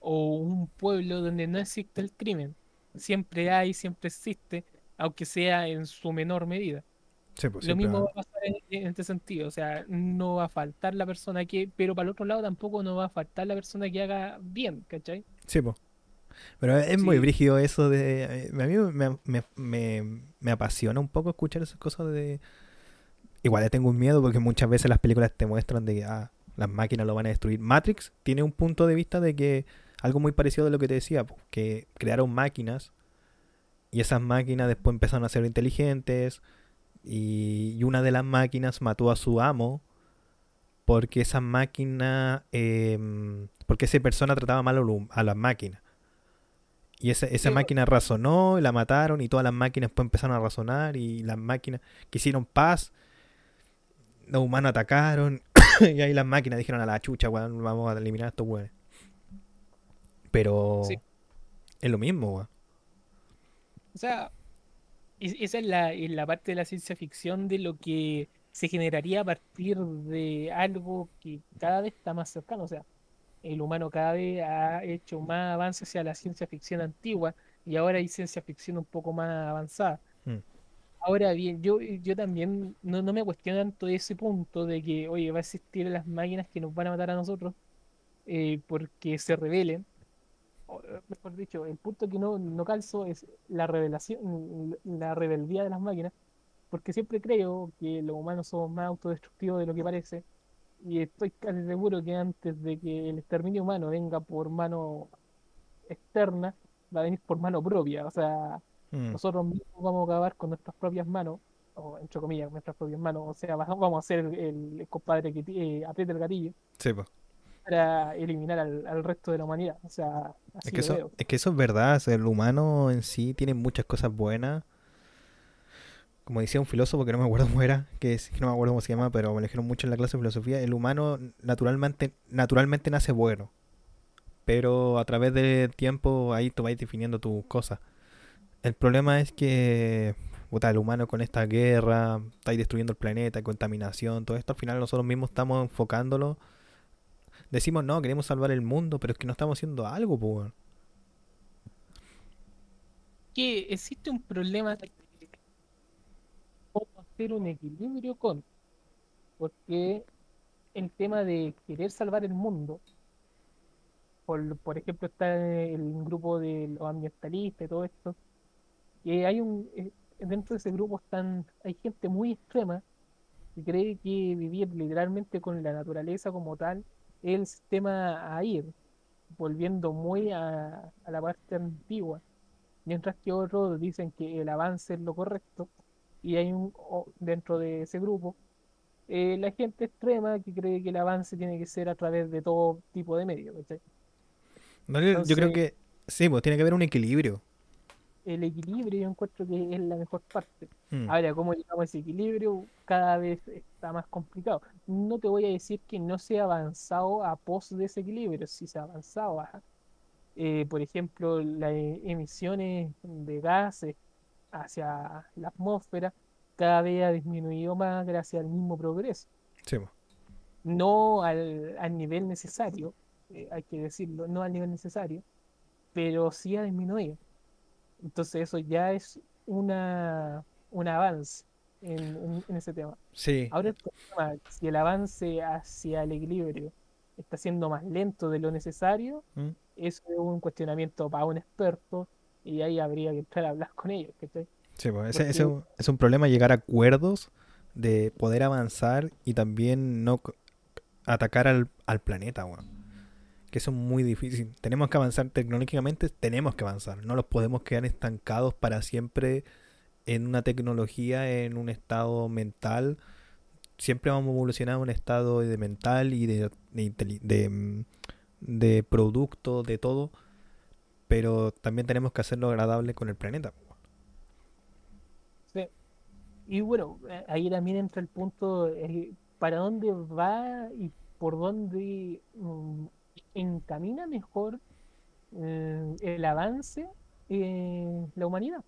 o un pueblo donde no existe el crimen, siempre hay, siempre existe, aunque sea en su menor medida. Sí, pues, Lo mismo va- a pasar en, en este sentido, o sea, no va a faltar la persona que, pero para el otro lado tampoco no va a faltar la persona que haga bien, ¿cachai? Sí, po. Pero es muy brígido eso de... A mí me, me- me- me apasiona un poco escuchar esas cosas de... Igual le tengo un miedo porque muchas veces las películas te muestran de que ah, las máquinas lo van a destruir. Matrix tiene un punto de vista de que algo muy parecido de lo que te decía, po, que crearon máquinas y esas máquinas después empezaron a ser inteligentes y, una de las máquinas mató a su amo porque esa máquina, em, porque esa persona trataba mal a las máquinas. Y esa, esa Sí, máquina razonó, y la mataron y todas las máquinas después empezaron a razonar y las máquinas quisieron paz, los humanos atacaron y ahí las máquinas dijeron a la chucha, weón, vamos a eliminar a estos weones. Pero Sí. es lo mismo, weón. O sea, esa es la, es la parte de la ciencia ficción de lo que se generaría a partir de algo que cada vez está más cercano. O sea, el humano cada vez ha hecho más avances hacia la ciencia ficción antigua y ahora hay ciencia ficción un poco más avanzada. Mm. Ahora bien, yo, yo también no, no me cuestiono tanto ese punto de que, oye, va a existir las máquinas que nos van a matar a nosotros eh, porque se rebelen mejor dicho, el punto que no, no calzo es la revelación, la rebeldía de las máquinas, porque siempre creo que los humanos somos más autodestructivos de lo que parece, y estoy casi seguro que antes de que el exterminio humano venga por mano externa, va a venir por mano propia, o sea, Mm. nosotros mismos vamos a acabar con nuestras propias manos, o entre comillas, nuestras propias manos, o sea, va- vamos a ser el, el compadre que eh, aprieta el gatillo Sí, po. Para eliminar al, al resto de la humanidad, o sea, Es que, lo eso, veo. es que eso es verdad, el humano en sí tiene muchas cosas buenas. Como decía un filósofo que no me acuerdo cómo era, que, es- que no me acuerdo cómo se llama, pero me lo dijeron mucho en la clase de filosofía, el humano naturalmente, naturalmente nace bueno, pero a través del tiempo ahí tú vas definiendo tus cosas. El problema es que puta, el humano con esta guerra, está ahí destruyendo el planeta, contaminación, todo esto, al final nosotros mismos estamos enfocándolo. Decimos, no, queremos salvar el mundo, pero es que no estamos haciendo algo, pues. que existe un problema cómo hacer un equilibrio con, porque el tema de querer salvar el mundo, por, por ejemplo, está el grupo de los ambientalistas y todo esto, que hay un, eh, dentro de ese grupo están, hay gente muy extrema que cree que vivir literalmente con la naturaleza como tal es el sistema a ir, volviendo muy a, a la parte antigua mientras que otros dicen que el avance es lo correcto, y hay un dentro de ese grupo eh, la gente extrema que cree que el avance tiene que ser a través de todo tipo de medios. No, yo- creo que sí, pues tiene que haber un equilibrio. El equilibrio yo encuentro que es la mejor parte. Mm. Ahora, ¿cómo llegamos a ese equilibrio? Cada vez está más complicado. No te voy a decir que no se ha avanzado a pos de ese equilibrio, sí se ha avanzado. ajá. Eh, por ejemplo, las emisiones de gases hacia la atmósfera cada vez ha disminuido más gracias al mismo progreso. Sí. No al, al nivel necesario, eh, hay que decirlo, no al nivel necesario, pero sí ha disminuido. Entonces eso ya es una, un avance. en, en- en ese tema. Sí, Ahora el problema, si el avance hacia el equilibrio está siendo más lento de lo necesario, ¿Mm? eso es un cuestionamiento para un experto y ahí habría que entrar a hablar con ellos, ¿cachai? Sí, pues, ese, ese es un- es un problema llegar a acuerdos de poder avanzar y también no atacar al, al planeta, weón. Que eso es muy difícil. Tenemos que avanzar tecnológicamente, tenemos que avanzar. No los podemos quedar estancados para siempre en una tecnología, en un estado mental. Siempre vamos a evolucionar un estado de mental y de, mm, de producto, de todo. Pero también tenemos que hacerlo agradable con el planeta. Y bueno, eh, ahí también entra el punto, eh, ¿para dónde va y por dónde mm, encamina mejor eh, el avance en la humanidad?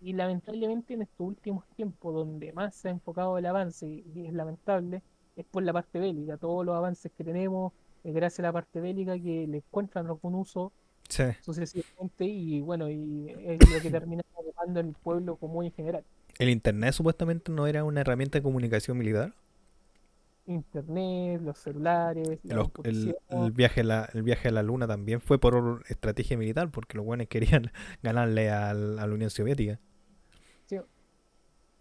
Y lamentablemente en estos últimos tiempos, donde más se ha enfocado el avance, y es lamentable, es por la parte bélica. Todos los avances que tenemos es gracias a la parte bélica que le encuentran algún uso Sí. sucesivamente y bueno, y es lo que termina ocupando el pueblo común en general. El internet supuestamente no era una herramienta de comunicación militar. Internet, los celulares, la Los- el, el viaje a la, el viaje a la luna también fue por estrategia militar, porque los buenos querían ganarle al- a la Unión Soviética. sí.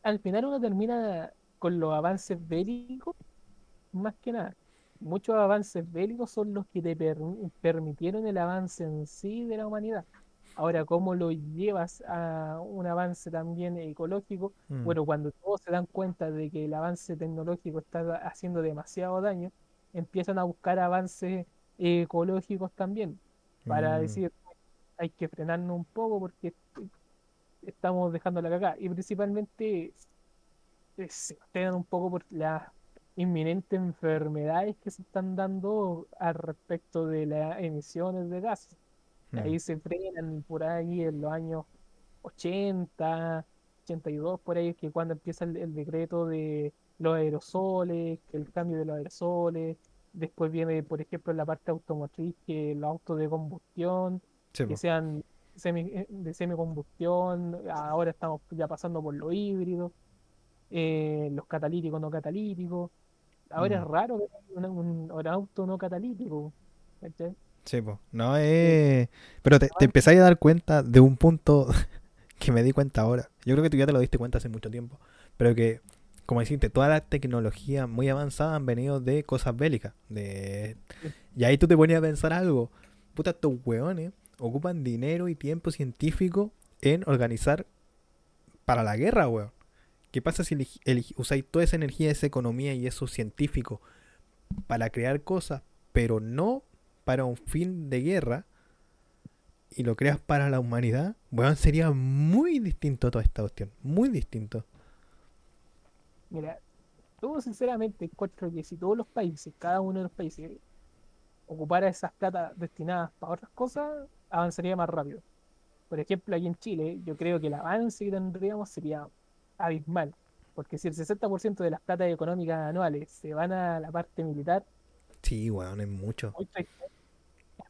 Al final uno termina con los avances bélicos, más que nada. Muchos avances bélicos son los que te per- permitieron el avance en sí de la humanidad. Ahora, ¿cómo lo llevas a un avance también ecológico? Mm. Bueno, cuando todos se dan cuenta de que el avance tecnológico está haciendo demasiado daño, empiezan a buscar avances ecológicos también, para Mm. decir, hay que frenarnos un poco porque estamos dejando la cagada. Y principalmente eh, se frenan un poco por las inminentes enfermedades que se están dando al respecto de las emisiones de gases. Mm. Ahí se frenan por ahí en los años 80, 82, por ahí, que cuando empieza el, el decreto de los aerosoles, el cambio de los aerosoles, después viene, por ejemplo, la parte automotriz, que los autos de combustión, Sí, que sean semi, eh, de semicombustión, ahora estamos ya pasando por los híbridos, eh, los catalíticos, no catalíticos. Ahora Mm. es raro ver un, un- un auto no catalítico. ¿cachai? Sí, po. No es... Pero te, te empezáis a dar cuenta de un punto que me di cuenta ahora. Yo creo que tú ya te lo diste cuenta hace mucho tiempo. Pero que, como decirte, todas las tecnologías muy avanzadas han venido de cosas bélicas. De... Y ahí tú te ponías a pensar algo. Puta, estos hueones ocupan dinero y tiempo científico en organizar para la guerra, weón. ¿Qué pasa si usáis toda esa energía, esa economía y esos científicos para crear cosas, pero no para un fin de guerra y lo creas para la humanidad? Weón, sería muy distinto toda esta cuestión. Muy distinto. Mira, yo sinceramente encuentro que si todos los países, cada uno de los países, ocupara esas plata destinadas para otras cosas, avanzaría más rápido. Por ejemplo, aquí en Chile, yo creo que el avance que tendríamos sería abismal. Porque si el 60% de las platas económicas anuales se van a la parte militar, Sí, weón, es mucho.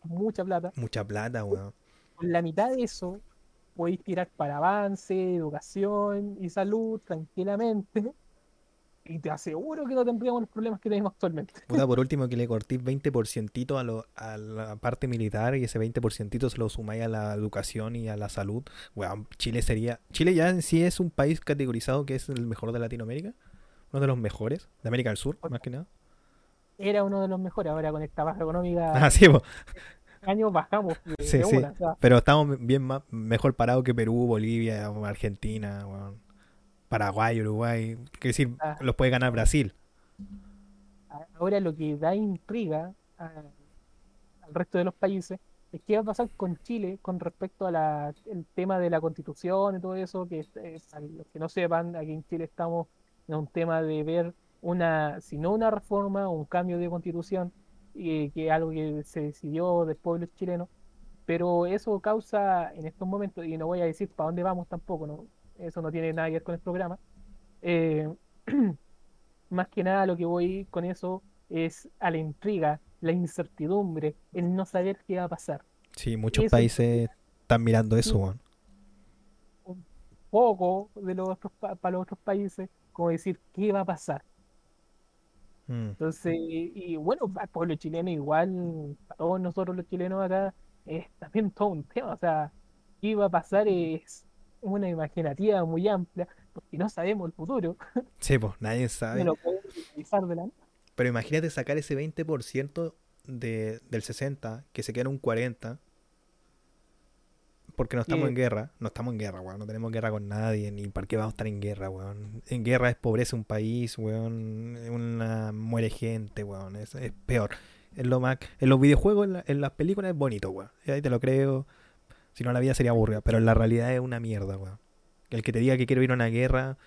Mucha plata. Mucha plata, weón. Con la mitad de eso, podéis tirar para avance, educación y salud tranquilamente. Y te aseguro que no tendríamos los problemas que tenemos actualmente. Puta, por último, que le cortís 20% a, lo, a la parte militar y ese 20% se lo sumáis a la educación y a la salud. Weón, Chile sería. Chile ya en sí es un país categorizado que es el mejor de Latinoamérica. Uno de los mejores. De América del Sur, más que nada. Era uno de los mejores. Ahora con esta baja económica, Ah, sí, po. años bajamos Sí, sí. una. o sea, Pero estamos bien más, mejor parados que Perú, Bolivia, Argentina. Paraguay, Uruguay. Quiero decir, Ah. los puede ganar Brasil. ahora lo que da intriga a- al resto de los países es qué va a pasar con Chile con respecto al tema de la constitución y todo eso, que para los que no sepan, aquí en Chile estamos en un tema de ver una, si no una reforma, un cambio de constitución, y que es algo que se decidió del pueblo chileno, pero eso causa en estos momentos, y no voy a decir para dónde vamos tampoco, no, eso no tiene nada que ver con el programa, eh, más que nada lo que voy con eso es a la intriga, la incertidumbre, el no saber qué va a pasar. Sí, muchos Eso- países están mirando eso, weón. poco de los otros para los otros países, como decir qué va a pasar. Mm. Entonces, y bueno, para el pueblo chileno igual, para todos nosotros los chilenos acá, es también todo un tema. O sea, qué iba a pasar es una imaginativa muy amplia, porque no sabemos el futuro. Sí, pues nadie sabe. No lo podemos utilizar de la nada. Pero imagínate sacar ese 20% de, del 60, que se queda en un 40, porque no estamos en guerra. No estamos en guerra, weón. No tenemos guerra con nadie, ni para qué vamos a estar en guerra, weón. En guerra es pobreza un país, weón. Una, muere gente, weón. Es, es peor. Es lo más, en los videojuegos, en, la- en las películas es bonito, weón. Y ahí te lo creo. Si no, la vida sería aburrida. Pero en la realidad es una mierda, weón. El que te diga que quiero ir a una guerra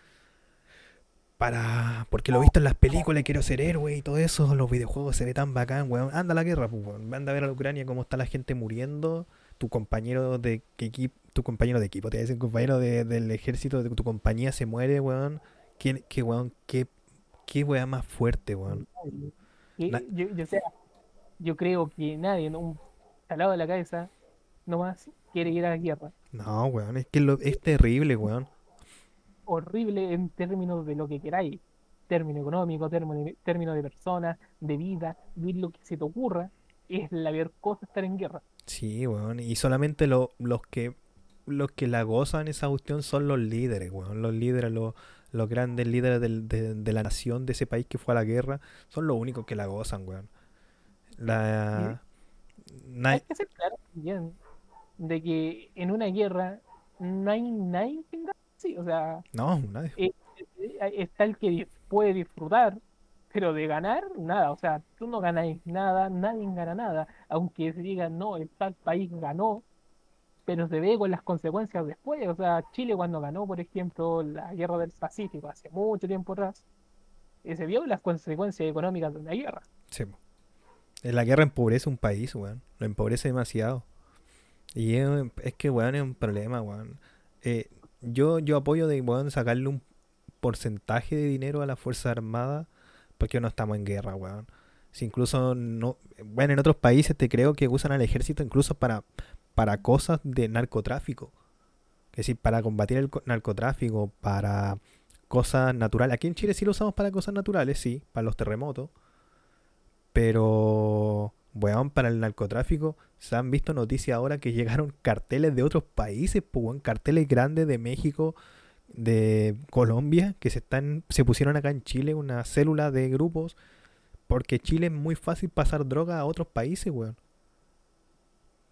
para. Porque lo he visto en las películas y quiero ser héroe y todo eso. en Los videojuegos se ve tan bacán, weón. Anda a la guerra, pues, weón. Anda a ver a la Ucrania cómo está la gente muriendo. Tu compañero de equipo. Tu compañero de equipo, te dicen compañero de- del ejército de tu compañía se muere, weón. ¿Qué, qué weón? ¿Qué, qué weón más fuerte, weón? Yo, yo, sea, yo creo que nadie, ¿no? un talado de la cabeza, nomás quiere ir a la guerra. No, weón. Es que lo- es terrible, weón. Horrible en términos de lo que queráis. Término económico, término, término de personas, de vida, vivir lo que se te ocurra. Es la peor cosa estar en guerra. Sí, weón. Y solamente lo- los que los que la gozan esa cuestión son los líderes, weón. Los líderes, los, los grandes líderes del- de, de la nación de ese país que fue a la guerra, son los únicos que la gozan, weón. La... Hay que ser claro también de que en una guerra no hay nadie que. Sí, o sea, No, nadie. eh, eh, está el que puede disfrutar, pero de ganar, nada. O sea, tú no ganáis nada, nadie gana nada. Aunque se diga, no, el tal país ganó, pero se ve con las consecuencias después. O sea, Chile cuando ganó, por ejemplo, la guerra del Pacífico hace mucho tiempo atrás, eh, se vio las consecuencias económicas de una guerra. Sí. Eh, La guerra empobrece un país, weón. Lo empobrece demasiado. Y es, es que, weón, es un problema, weón. Eh, yo, yo apoyo de, weón, sacarle un porcentaje de dinero a la Fuerza Armada porque no estamos en guerra, weón. Si incluso no... Bueno, en otros países te creo que usan al ejército incluso para, para cosas de narcotráfico. Es decir, para combatir el co- narcotráfico, para cosas naturales. Aquí en Chile sí lo usamos para cosas naturales, sí, para los terremotos. Pero, weón, para el narcotráfico, se han visto noticias ahora que llegaron carteles de otros países, pues, weón, carteles grandes de México, de Colombia, que se están, se pusieron acá en Chile una célula de grupos, porque Chile es muy fácil pasar droga a otros países, weón.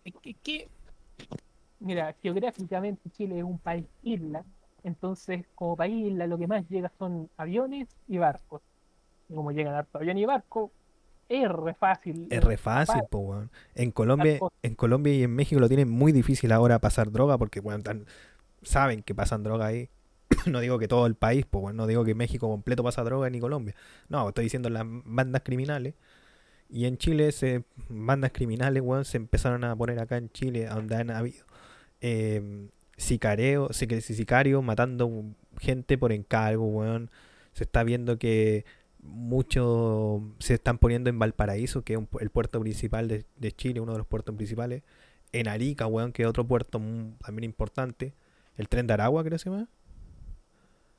Es que, que- mira, geográficamente Chile es un país isla, entonces como país isla lo que más llega son aviones y barcos. Y como llegan harto avión y barco, es re fácil. Es re fácil, fácil. weón. En Colombia, en Colombia y en México lo tienen muy difícil ahora pasar droga porque, weón, tan- saben que pasan droga ahí. no digo que todo el país, pues, no digo que México completo pasa droga ni Colombia. No, estoy diciendo las bandas criminales. Y en Chile, se, bandas criminales, weón, se empezaron a poner acá en Chile, donde han habido eh, sicarios matando gente por encargo, weón. Se está viendo que muchos se están poniendo en Valparaíso, que es un el puerto principal de, de Chile, uno de los puertos principales. En Arica, weón, que es otro puerto mm, también importante. El tren de Aragua, creo que se llama.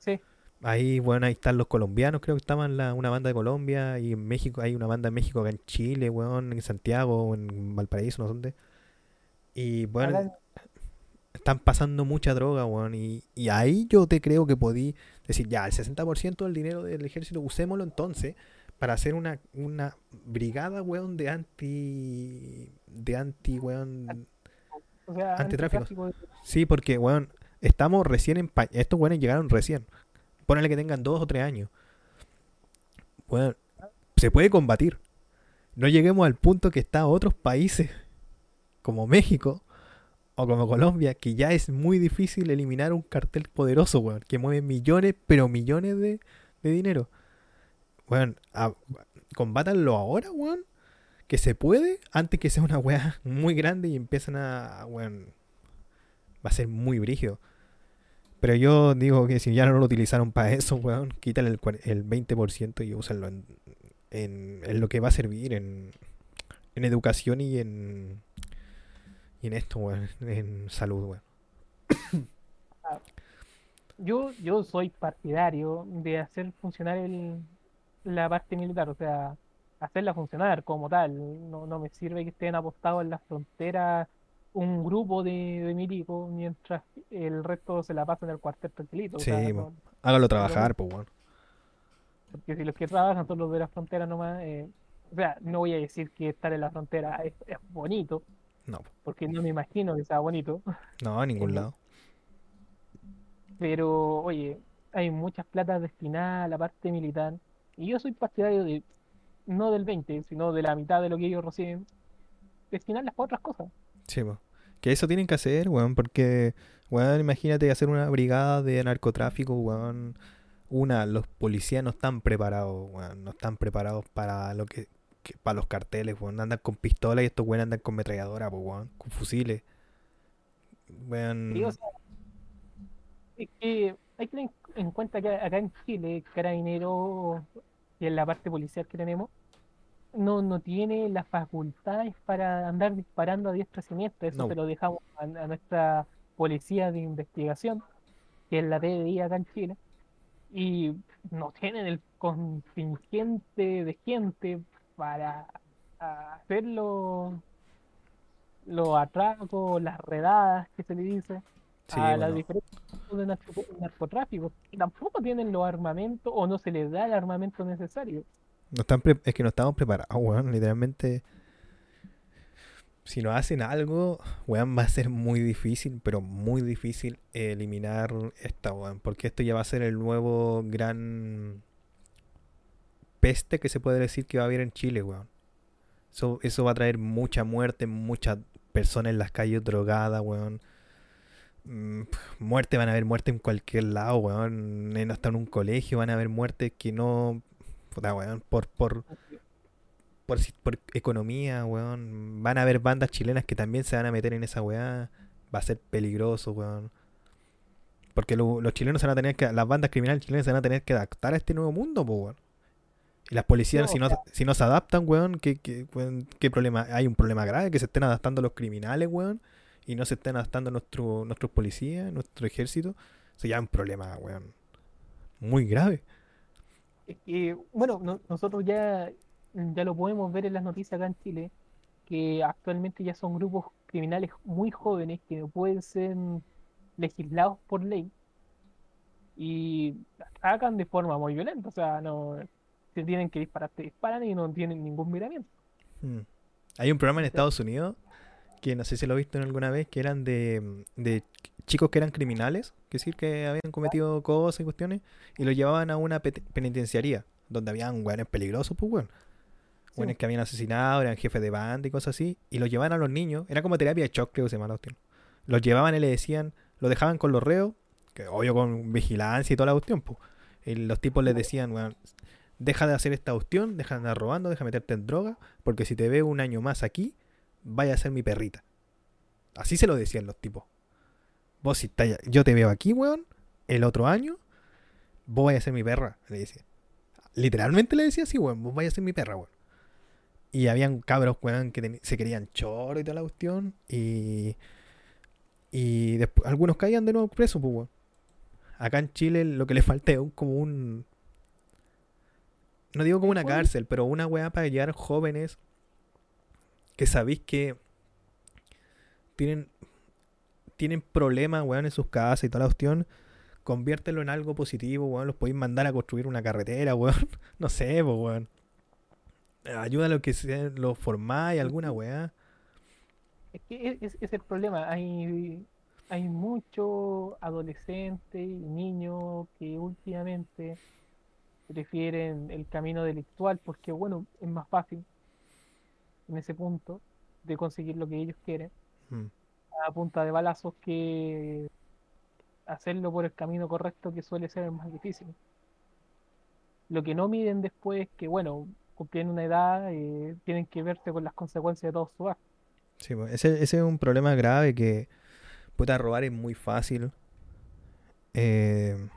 Sí, Ahí, bueno, ahí están los colombianos, creo que estaban la, una banda de Colombia. Y en México, hay una banda en México, acá en Chile, weón, en Santiago, en Valparaíso, no sé dónde. Y bueno, están pasando mucha droga, weón. Y, y ahí yo te creo que podí decir, ya, el 60% del dinero del ejército, usémoslo entonces para hacer una, una brigada, weón, de anti. de anti, weón. o sea, antitráfico, Sí, porque, weón, estamos recién en. Estos weones llegaron recién. Ponele que tengan dos o tres años. Weón, se puede combatir. No lleguemos al punto que está otros países, como México o como Colombia, que ya es muy difícil eliminar un cartel poderoso, weón, que mueve millones, pero millones de, de dinero. Weón, a- combátanlo ahora, weón. Que se puede, antes que sea una weá muy grande y empiezan a, weón, va a ser muy brígido. Pero yo digo que si ya no lo utilizaron para eso, weón, quítale el, el 20% y úsenlo en, en, lo que va a servir, en, en educación y en, y en esto, weón, en salud, weón. yo, yo soy partidario de hacer funcionar el, la parte militar, o sea, hacerla funcionar como tal. No, no me sirve que estén apostados en la frontera un grupo de, de milicos mientras el resto se la pasa en el cuartel tranquilito. o Sí, sea, po. no- Hágalo trabajar, pues, weón. porque si los que trabajan son los de la frontera nomás, eh, o sea, no voy a decir que estar en la frontera es, es bonito, No, po. porque no me imagino que sea bonito, no, a ningún Eh, lado. pero oye, hay muchas platas destinadas a la parte militar, y yo soy partidario de, no del 20, sino de la mitad de lo que ellos reciben, destinarlas para otras cosas. Sí, po. Que eso tienen que hacer, weón, porque, weón, imagínate hacer una brigada de narcotráfico, weón. Una, los policías no están preparados, weón, no están preparados para lo que, para los carteles, weón. Andan con pistola y estos weones andan con metralladora, pues, weón, con fusiles. Weón, es que hay que tener en cuenta que acá en Chile, Carabineros, y en la parte policial que tenemos, no, no tiene las facultades para andar disparando a diestra y siniestra. Eso No. se lo dejamos a, a nuestra policía de investigación, que es la PDI acá en Chile, y no tienen el contingente de gente para hacer los, atracos, las redadas que se le dice sí, a las bueno, diferentes tipos de narco- narcotráfico. Tampoco tienen los armamentos o no se les da el armamento necesario. No están es que no estamos preparados, weón, literalmente. Si no hacen algo, weón, va a ser muy difícil, pero muy difícil eliminar esta, weón. Porque esto ya va a ser el nuevo gran peste que se puede decir que va a haber en Chile, weón. Eso, eso va a traer mucha muerte, muchas personas en las calles drogadas, weón. Mm, Muerte, van a haber muerte en cualquier lado, weón. En- hasta en un colegio van a haber muertes que no... Puta, weón, por, por, por, si- por economía, weón. Van a haber bandas chilenas que también se van a meter en esa weá. Va a ser peligroso, weón. Porque lo- los chilenos se van a tener que, las bandas criminales chilenas se van a tener que adaptar a este nuevo mundo, po, weón. Y las policías, No, si, o no, sea- si no se adaptan, weón, ¿qué, qué, weón, qué problema? Hay un problema grave que se estén adaptando los criminales, weón, y no se estén adaptando nuestro, nuestros policías, nuestro ejército. Eso ya es un problema, weón, muy grave. Que, bueno, no- nosotros ya, ya lo podemos ver en las noticias acá en Chile, que actualmente ya son grupos criminales muy jóvenes que no pueden ser legislados por ley y atacan de forma muy violenta. O sea, no se tienen que disparar, te disparan y no tienen ningún miramiento. Mm. Hay un programa en Estados Unidos que no sé si lo he visto en alguna vez, que eran de, de chicos que eran criminales, que decir que habían cometido cosas y cuestiones, y los llevaban a una penitenciaría, donde habían weones peligrosos, pues weón. Sí. Weones que habían asesinado, eran jefes de banda y cosas así, y los llevaban a los niños, era como terapia de shock, creo que se llama la cuestión. Los llevaban y le decían, lo dejaban con los reos, que obvio con vigilancia y toda la cuestión, pues. Y los tipos les decían, weón, deja de hacer esta cuestión, deja de andar robando, deja de meterte en droga, porque si te veo un año más aquí, vaya a ser mi perrita. Así se lo decían los tipos. Vos si estás- yo te veo aquí, weón, el otro año, vos vaya a ser mi perra, le decía. Literalmente le decía así, weón, vos vaya a ser mi perra, weón. Y habían cabros, weón, que se querían choro y toda la cuestión. Y. Y después, algunos caían de nuevo presos, pues, weón. Acá en Chile lo que le falta es como un. No digo como una cárcel, pero una weá para llevar jóvenes que sabéis que tienen tienen problemas, weón, en sus casas y toda la cuestión, conviértelo en algo positivo, weón, los podéis mandar a construir una carretera, weón, no sé, pues, weón. Ayuda a lo que sea, lo formáis, alguna weá. Es que es, es- es el problema. Hay, hay muchos adolescentes y niños que últimamente prefieren el camino delictual porque, bueno, es más fácil en ese punto de conseguir lo que ellos quieren Mm. A punta de balazos que hacerlo por el camino correcto que suele ser el más difícil. Lo que no miden después es que, bueno, cumplien una edad, eh, tienen que verse con las consecuencias de todos sus actos. Sí, pues, ese, ese es un problema grave que, puta, robar es muy fácil. Eh,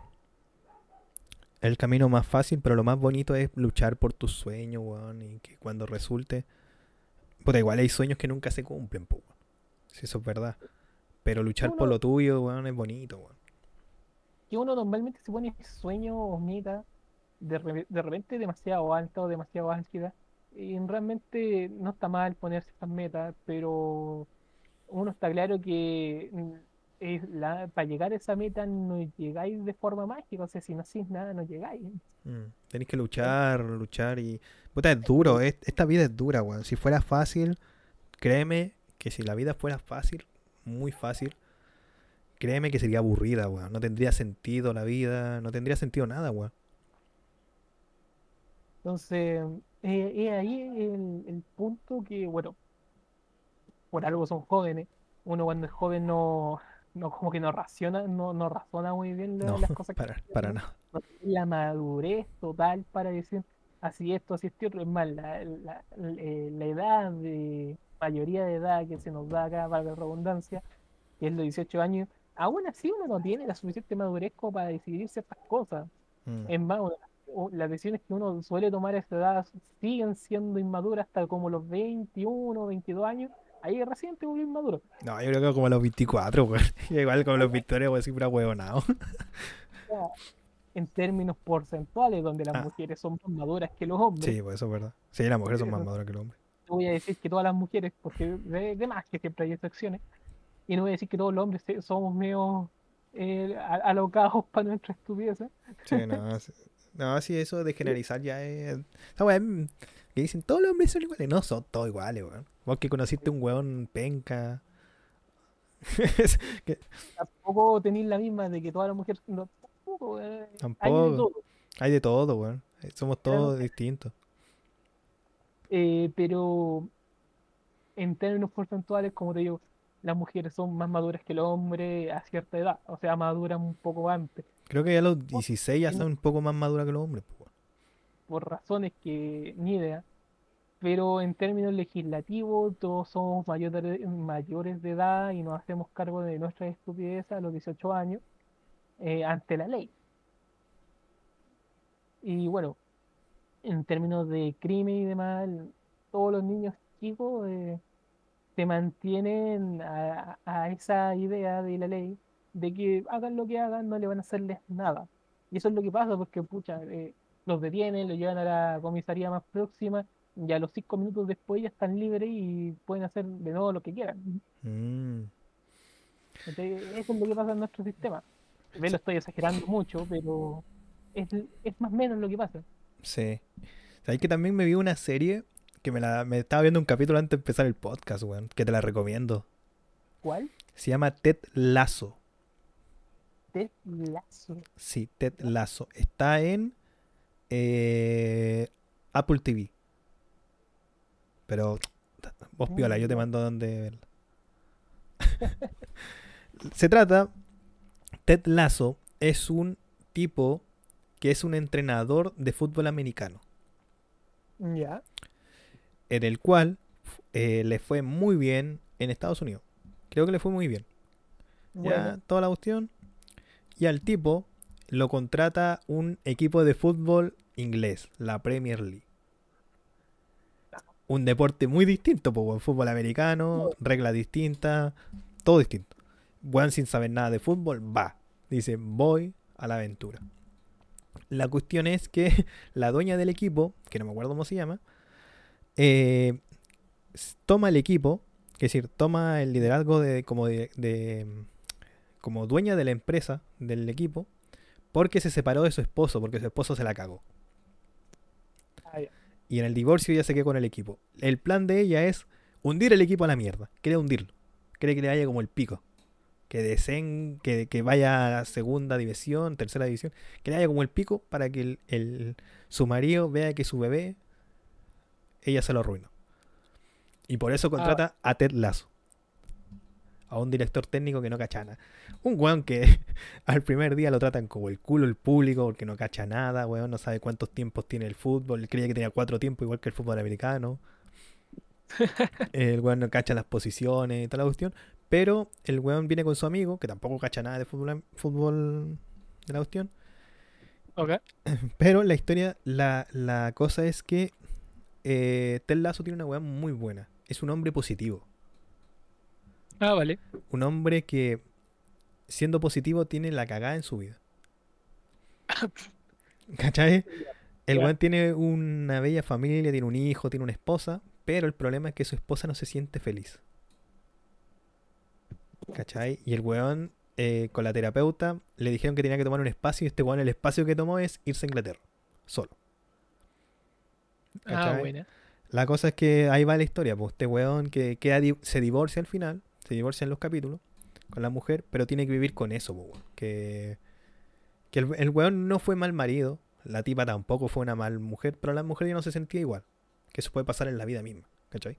el camino más fácil, pero lo más bonito es luchar por tus sueños, weón, y que cuando resulte... Puta, igual hay sueños que nunca se cumplen, Si eso es verdad. Pero luchar por lo tuyo, weón, es bonito, weón. que uno normalmente se pone sueño o meta de, re- de repente demasiado alta o demasiado álgida. Y realmente no está mal ponerse estas metas, pero uno está claro que mm, es la, para llegar a esa meta no llegáis de forma mágica, o sea, si no hacéis nada, no llegáis. Mm, Tenéis que luchar, luchar y... Puta, es duro, es- esta vida es dura, weón. Si fuera fácil, créeme que si la vida fuera fácil, muy fácil, créeme que sería aburrida, weón. No tendría sentido la vida, no tendría sentido nada, weón. Entonces, eh, es ahí el, el punto que, bueno, por algo son jóvenes. Uno cuando es joven no, no como que no raciona, no, no razona muy bien la- No, las cosas que para, ¿no? nada. No tiene la madurez total para decir así esto, así esto otro. Es más, la, la, eh, la edad de mayoría de edad que se nos da acá, valga la redundancia, que es los 18 años, aún así uno no tiene la suficiente madurez como para decidir ciertas cosas. Mm. Es más, las decisiones que uno suele tomar a esta edad siguen siendo inmaduras hasta como los 21, 22 años. Ahí recién te volvió inmaduro. No, yo creo que como a los 24, weón. Igual como los 23, voy a decir pura huevonao. O sea, en términos porcentuales, donde las Ah. mujeres son más maduras que los hombres. Sí, pues eso es verdad. Sí, las mujeres son más maduras que los hombres. No voy a decir que todas las mujeres, porque de, de más que siempre hay excepciones. Y no voy a decir que todos los hombres somos medio eh, alocados para nuestra estupidez. Sí, no, sí. no, sí, eso de generalizar ya es. Esa weá, mm, que dicen todos los hombres son iguales. No, son todos iguales, weón. Vos que conociste un weón penca. Que Tampoco tenéis la misma de que todas las mujeres. No, tampoco. eh, hay de Tampoco. todo. hay de todo, weón. Eh, Somos Claro. todos distintos. Eh, pero en términos porcentuales, como te digo, las mujeres son más maduras que los hombres a cierta edad, o sea, maduran un poco antes, Creo que ya a los 16 ya son un poco más maduras que los hombres, pues, por razones que ni idea. Pero en términos legislativos, todos somos mayores, mayores de edad y nos hacemos cargo de nuestras estupideces a los 18 años eh, ante la ley. Y bueno, en términos de crimen y demás, todos los niños chicos eh, se mantienen a, a esa idea de la ley de que hagan lo que hagan, no le van a hacerles nada. Y eso es lo que pasa, porque pucha, eh, los detienen, los llevan a la comisaría más próxima y a los cinco minutos después ya están libres y pueden hacer de nuevo lo que quieran. Mm. Entonces, eso es lo que pasa en nuestro sistema. Vez lo estoy exagerando mucho, pero es, es más o menos lo que pasa. Sí. Sabes que también me vi una serie que me la me estaba viendo un capítulo antes de empezar el podcast, weón. Que te la recomiendo. ¿Cuál? Se llama Ted Lasso. Ted Lasso. Sí, Ted Lasso. Está en eh, Apple TV. Pero vos piola, yo te mando donde verla. Se trata, Ted Lasso es un tipo que es un entrenador de fútbol americano, Ya. en el cual eh, le fue muy bien en Estados Unidos. Creo que le fue muy bien. Ya, toda la cuestión. Y al tipo lo contrata un equipo de fútbol inglés, la Premier League. Un deporte muy distinto, pues, fútbol americano, reglas distintas, todo distinto. Juan sin saber nada de fútbol, va. Dice, voy a la aventura. La cuestión es que la dueña del equipo, que no me acuerdo cómo se llama, eh, toma el equipo, es decir, toma el liderazgo de como de, de- como dueña de la empresa, del equipo, porque se separó de su esposo, porque su esposo se la cagó. ah, ya. Y en el divorcio ella se quedó con el equipo. El plan de ella es hundir el equipo a la mierda. Quiere hundirlo. Quiere que le vaya como el pico. Que deseen, que, que vaya a la segunda división, tercera división. Que le vaya como el pico para que el, el- su marido vea que su bebé, ella se lo arruinó. Y por eso contrata a Ted Lasso. A un director técnico que no cacha nada. Un weón que al primer día lo tratan como el culo el público porque no cacha nada, weón, no sabe cuántos tiempos tiene el fútbol. Creía que tenía cuatro tiempos igual que el fútbol americano. El weón no cacha las posiciones y toda la cuestión. Pero el weón viene con su amigo, que tampoco cacha nada de fútbol, fútbol de la cuestión. Ok. Pero la historia, la, la cosa es que eh, Ted Lasso tiene una weá muy buena. Es un hombre positivo. Ah, vale. Un hombre que, siendo positivo, tiene la cagada en su vida. ¿Cachai? El weón tiene una bella familia, tiene un hijo, tiene una esposa, pero el problema es que su esposa no se siente feliz. ¿Cachai? Y el weón, eh, con la terapeuta, le dijeron que tenía que tomar un espacio y este weón el espacio que tomó es irse a Inglaterra, solo. Ah, buena. La cosa es que ahí va la historia, pues este weón que queda di- se divorcia al final, se divorcia en los capítulos con la mujer, pero tiene que vivir con eso, pues, weón. Que, que el, el weón no fue mal marido, la tipa tampoco fue una mal mujer, pero la mujer ya no se sentía igual. Que eso puede pasar en la vida misma, ¿cachai?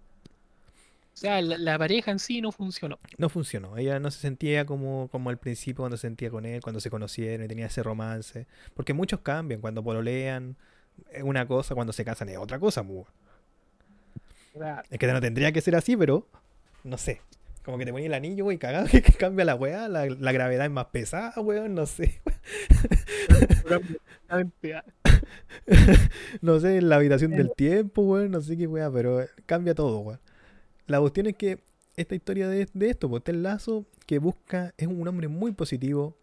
O sea, la, la pareja en sí no funcionó. No funcionó, ella no se sentía como, como al principio cuando se sentía con él, cuando se conocieron y tenía ese romance. Porque muchos cambian, cuando pololean es una cosa, cuando se casan es otra cosa, sea, Es que no tendría que ser así, pero no sé. Como que te ponía el anillo, güey, cagado, que cambia la weá, la, la gravedad es más pesada, weón, no sé. No sé, la habitación del tiempo, weón, no sé qué weá, pero cambia todo, weón. La cuestión es que esta historia de, de esto, pues el lazo que busca es un hombre muy positivo.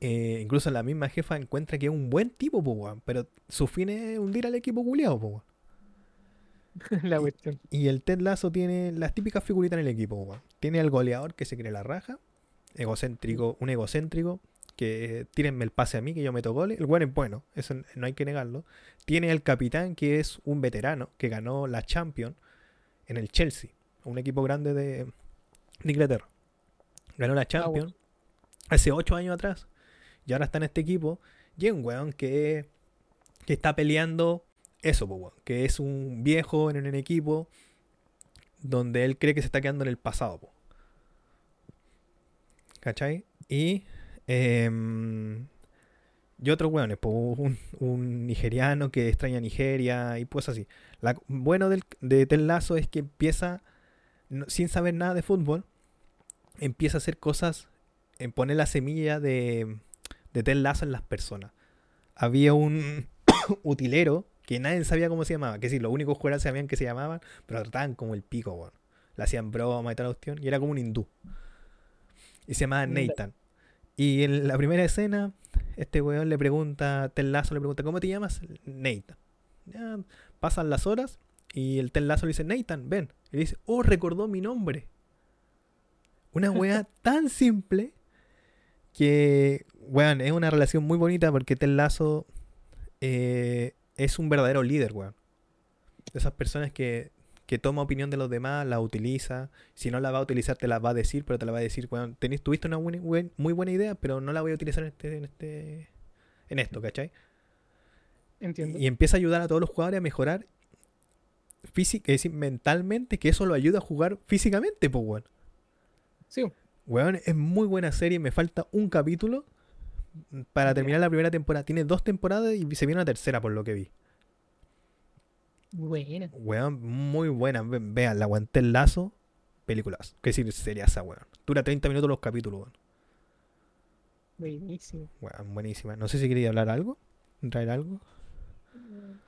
eh, incluso la misma jefa encuentra que es un buen tipo, pues. Pero su fin es hundir al equipo culiado, pues, la cuestión. Y el Ted Lasso tiene las típicas figuritas en el equipo, weón. Tiene al goleador que se cree la raja, egocéntrico, un egocéntrico, que tírenme el pase a mí, que yo meto goles. El weón es bueno, eso no hay que negarlo. Tiene al capitán, que es un veterano, que ganó la Champions en el Chelsea, un equipo grande de, de Inglaterra. Ganó la Champions hace ocho años atrás. Y ahora está en este equipo. Y un weón que, que está peleando eso, po, weón, que es un viejo en un equipo donde él cree que se está quedando en el pasado. po. ¿Cachai? Y, em, y otros weones, po, un, un nigeriano que extraña Nigeria y pues así. La, bueno del, de Ted Lasso es que empieza, no- sin saber nada de fútbol, empieza a hacer cosas, en poner la semilla de, de Ted Lasso en las personas. Había un utilero que nadie sabía cómo se llamaba, que sí, los únicos jugadores sabían que se llamaban, pero trataban como el pico, weón. Le hacían broma y tal cuestión, y era como un hindú. Y se llamaba. Nathan. Y en la primera escena, este weón le pregunta, Ted Lasso le pregunta, ¿cómo te llamas? Nathan. Pasan las horas y el Ted Lasso le dice, Nathan, ven. Y le dice, oh, recordó mi nombre. Una weá tan simple que, weón, es una relación muy bonita porque Ted Lasso eh, es un verdadero líder, weón. De esas personas que, que toma opinión de los demás, la utiliza. Si no la va a utilizar, te la va a decir, pero te la va a decir, weón, tenés, tuviste una buena- buen- muy buena idea, pero no la voy a utilizar en este, en este, en esto, ¿cachai? Entiendo. Y empieza a ayudar a todos los jugadores a mejorar física, es decir, mentalmente, que eso lo ayuda a jugar físicamente, pues, weón. Sí, Weón, es muy buena serie, me falta un capítulo para terminar la primera temporada. Tiene dos temporadas y se viene una tercera, por lo que vi. buena. Weón, muy buena. Ve- Vean, la aguanté el lazo. Películas. Que decir, sería esa, weón. Dura 30 minutos los capítulos, weón. Buenísimo. Weón, buenísima. No sé si quería hablar algo. Traer algo.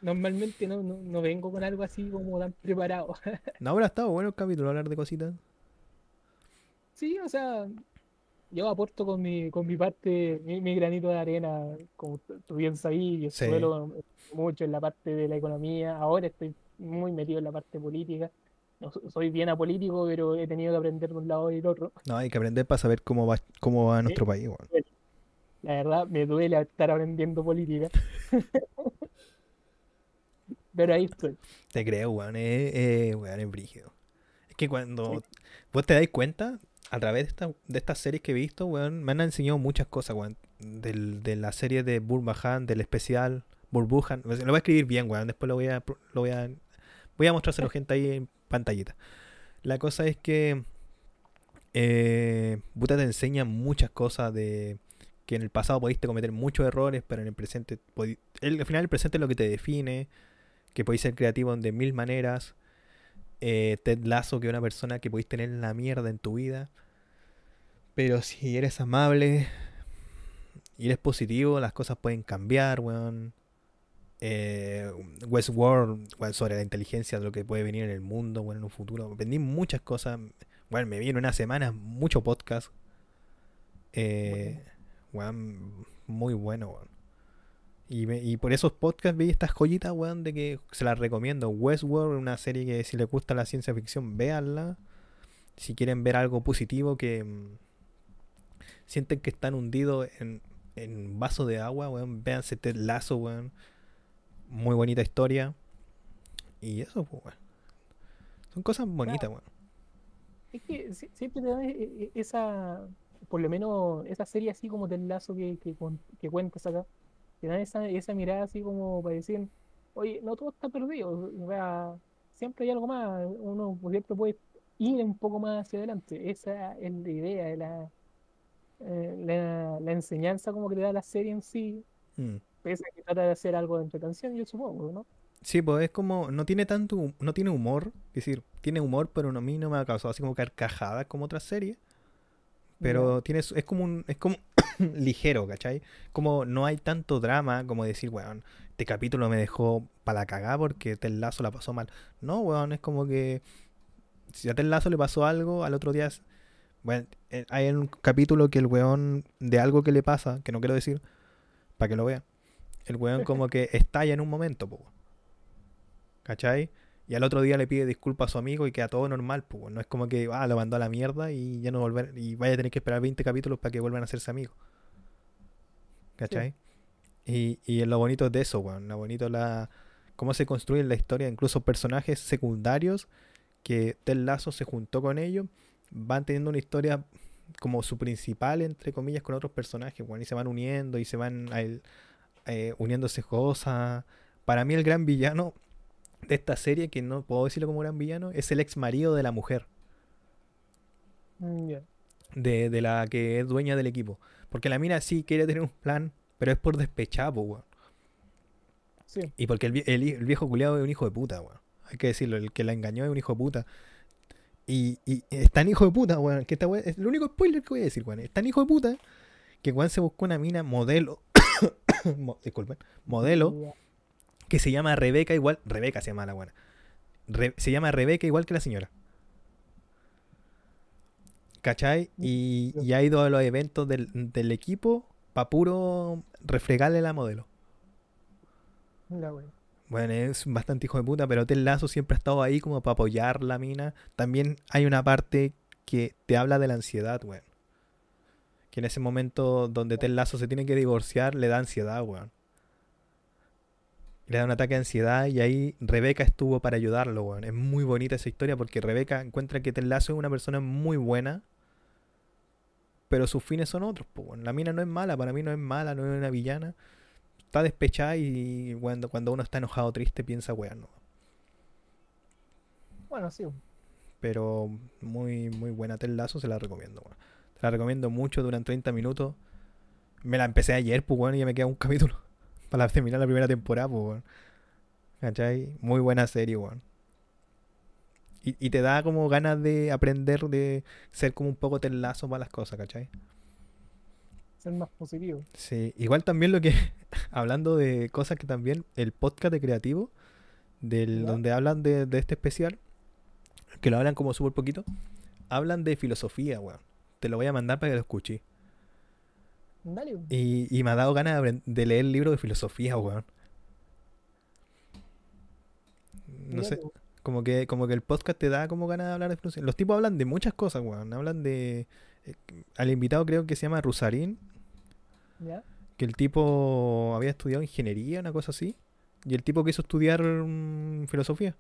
Normalmente no, no, no vengo con algo así como tan preparado. No, habrá estado bueno el capítulo, hablar de cositas. Sí, o sea, yo aporto con mi, con mi parte, mi, mi granito de arena, como tú bien sabías, yo Sí. suelo mucho en la parte de la economía, ahora estoy muy metido en la parte política, no so- soy bien apolítico, pero he tenido que aprender de un lado y del otro. No, hay que aprender para saber cómo va, cómo va nuestro país, weón. La verdad, me duele estar aprendiendo política. Pero ahí estoy. Te creo, weón. Es, es, weón, es brígido. Es que cuando vos te dais cuenta, a través de, esta, de estas series que he visto, weón, me han enseñado muchas cosas, weón. Del, de la serie de Burbahan, del especial Burbujan. Lo voy a escribir bien, weón. Después lo voy a, lo voy a, voy a mostrárselo gente ahí en pantallita. La cosa es que eh, puta te enseña muchas cosas de que en el pasado pudiste cometer muchos errores, pero en el presente, el, al final el presente es lo que te define, que podéis ser creativo de mil maneras. Eh, Ted Lasso, que es una persona que podéis tener en la mierda en tu vida. Pero si eres amable y eres positivo, las cosas pueden cambiar, weón. Eh, Westworld, weón, sobre la inteligencia de lo que puede venir en el mundo, weón, en un futuro. Aprendí muchas cosas. Bueno, me vi en una semana mucho podcast. Eh, weón, muy bueno, weón. Y, me- y por esos podcasts vi estas joyitas, weón, de que se las recomiendo. Westworld, una serie que si les gusta la ciencia ficción, véanla. Si quieren ver algo positivo que mm, sienten que están hundidos en, en vaso de agua, weón, véanse Ted Lazo, weón. Muy bonita historia. Y eso, pues, weón. Son cosas bonitas, weón. Es que si- siempre te da e- e- esa, por lo menos esa serie así como del lazo que, que, que cuentas acá, te dan esa, esa mirada así como para decir, oye, no todo está perdido, o sea, siempre hay algo más, uno siempre puede ir un poco más hacia adelante. Esa es la idea, la, eh, la, la enseñanza como que te da la serie en sí, Mm. pese a que trata de hacer algo de entretención, yo supongo, ¿no? Sí, pues es como, no tiene tanto, no tiene humor, es decir, tiene humor, pero no- a mí no me ha causado así como carcajadas como otras series, pero tiene, es como un, es como ligero, ¿cachai? Como no hay tanto drama como decir, weón, este capítulo me dejó para la cagada porque Ted Lasso la pasó mal. No, weón, es como que si a Ted Lasso le pasó algo, al otro día, es- bueno, eh, hay un capítulo que el weón de algo que le pasa, que no quiero decir, para que lo vean, el weón como que estalla en un momento, po. ¿Cachai? Y al otro día le pide disculpas a su amigo y queda todo normal, pues. No es como que, ah, lo mandó a la mierda y ya no volver, y vaya a tener que esperar 20 capítulos para que vuelvan a hacerse amigos. ¿Cachai? Y, y lo bonito es de eso, weón. Lo bonito es la, cómo se construye la historia, incluso personajes secundarios que Ted Lasso se juntó con ellos, van teniendo una historia como su principal, entre comillas, con otros personajes, weón, y se van uniendo y se van a eh, uniéndose cosas. Para mí el gran villano de esta serie, que no puedo decirlo como gran villano, es el ex marido de la mujer, Mm, de, de la que es dueña del equipo. Porque la mina sí quiere tener un plan, pero es por despechado, weón. Sí, Y porque el, viejo culiado es un hijo de puta, weón. Hay que decirlo, el que la engañó es un hijo de puta. Y, y es tan hijo de puta, weón, que esta es el único spoiler que voy a decir, weón. Es tan hijo de puta que weón se buscó una mina modelo, mo- disculpen, modelo. Que se llama Rebeca igual, Rebeca se llama la buena. Re- se llama Rebeca igual que la señora. ¿Cachai? Y, y ha ido a los eventos del, del equipo para puro refregarle la modelo. La wea. Bueno, es bastante hijo de puta, pero Ted Lasso siempre ha estado ahí como para apoyar la mina. También hay una parte que te habla de la ansiedad, weón. Que en ese momento donde Ted Lasso se tiene que divorciar, le da ansiedad, weón. Le da un ataque de ansiedad y ahí Rebeca estuvo para ayudarlo, weón. Es muy bonita esa historia porque Rebeca encuentra que Ted Lasso es una persona muy buena, pero sus fines son otros, pues, weón. La mina no es mala, para mí no es mala, no es una villana está despechada y cuando, cuando uno está enojado triste piensa weón no. Bueno, sí. pero muy muy buena Ted Lasso se la recomiendo weón. te la recomiendo mucho duran 30 minutos me la empecé ayer pues bueno y ya me queda un capítulo para terminar la primera temporada pues weón. ¿cachai? muy buena serie weón y, y te da como ganas de aprender de ser como un poco Ted Lasso para las cosas ¿cachai? Ser más positivo. Sí, igual también lo que, hablando de cosas que también, el podcast de creativo, del, ¿Ya? donde hablan de, de este especial, que lo hablan como súper poquito, hablan de filosofía, weón. Te lo voy a mandar para que lo escuches. Dale. Y, y me ha dado ganas de, de leer el libro de filosofía, weón. No sé, Dale, como que, como que el podcast te da como ganas de hablar de filosofía. Los tipos hablan de muchas cosas, weón. Hablan de... eh, al invitado creo que se llama Rusarín, ¿Ya? que el tipo había estudiado ingeniería, una cosa así, y el tipo quiso estudiar mm, filosofía.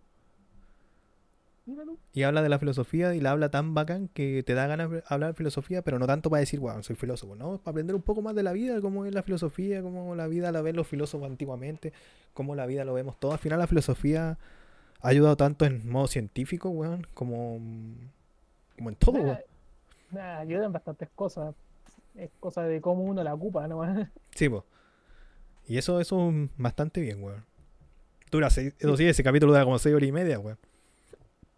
Y habla de la filosofía y la habla tan bacán que te da ganas de hablar de filosofía, pero no tanto para decir, wow, soy filósofo, no, para aprender un poco más de la vida, cómo es la filosofía, cómo la vida la ven los filósofos antiguamente, cómo la vida lo vemos todo. Al final la filosofía ha ayudado tanto en modo científico, weón, como, como en todo, weón. Nada, ayudan bastantes cosas. Es cosa de cómo uno la ocupa, nomás. Sí, po. Y eso, eso es bastante bien, weón. Dura seis, eso sí, ese capítulo dura como seis horas y media, weón.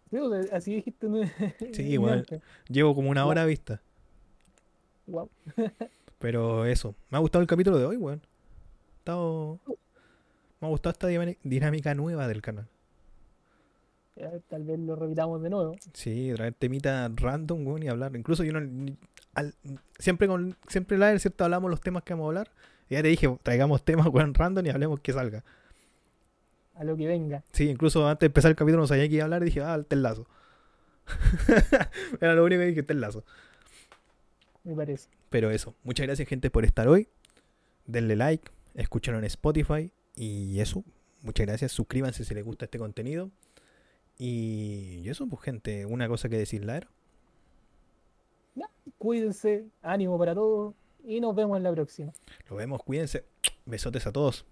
Sí, o sea, así dijiste. ¿no? Sí, antes. Llevo como una hora vista. Guau. Pero eso. Me ha gustado el capítulo de hoy, weón. Estado- Me ha gustado esta dinámica nueva del canal. Tal vez lo repitamos de nuevo. Sí, traer temita random, weón, y hablar. Incluso yo no. al- siempre con siempre la ¿cierto? Hablamos los temas que vamos a hablar. Ya te dije, traigamos temas, weón, random y hablemos que salga. A lo que venga. Sí, incluso antes de empezar el capítulo no sabía que iba a hablar y dije, ah, el lazo. Era lo único que dije, el lazo. Me parece. Pero eso, muchas gracias gente por estar hoy. Denle like, escúchenlo en Spotify y eso. Muchas gracias, suscríbanse si les gusta este contenido. Y eso, pues gente, una cosa que decir, era. Cuídense, ánimo para todos y nos vemos en la próxima. Nos vemos, cuídense. Besotes a todos.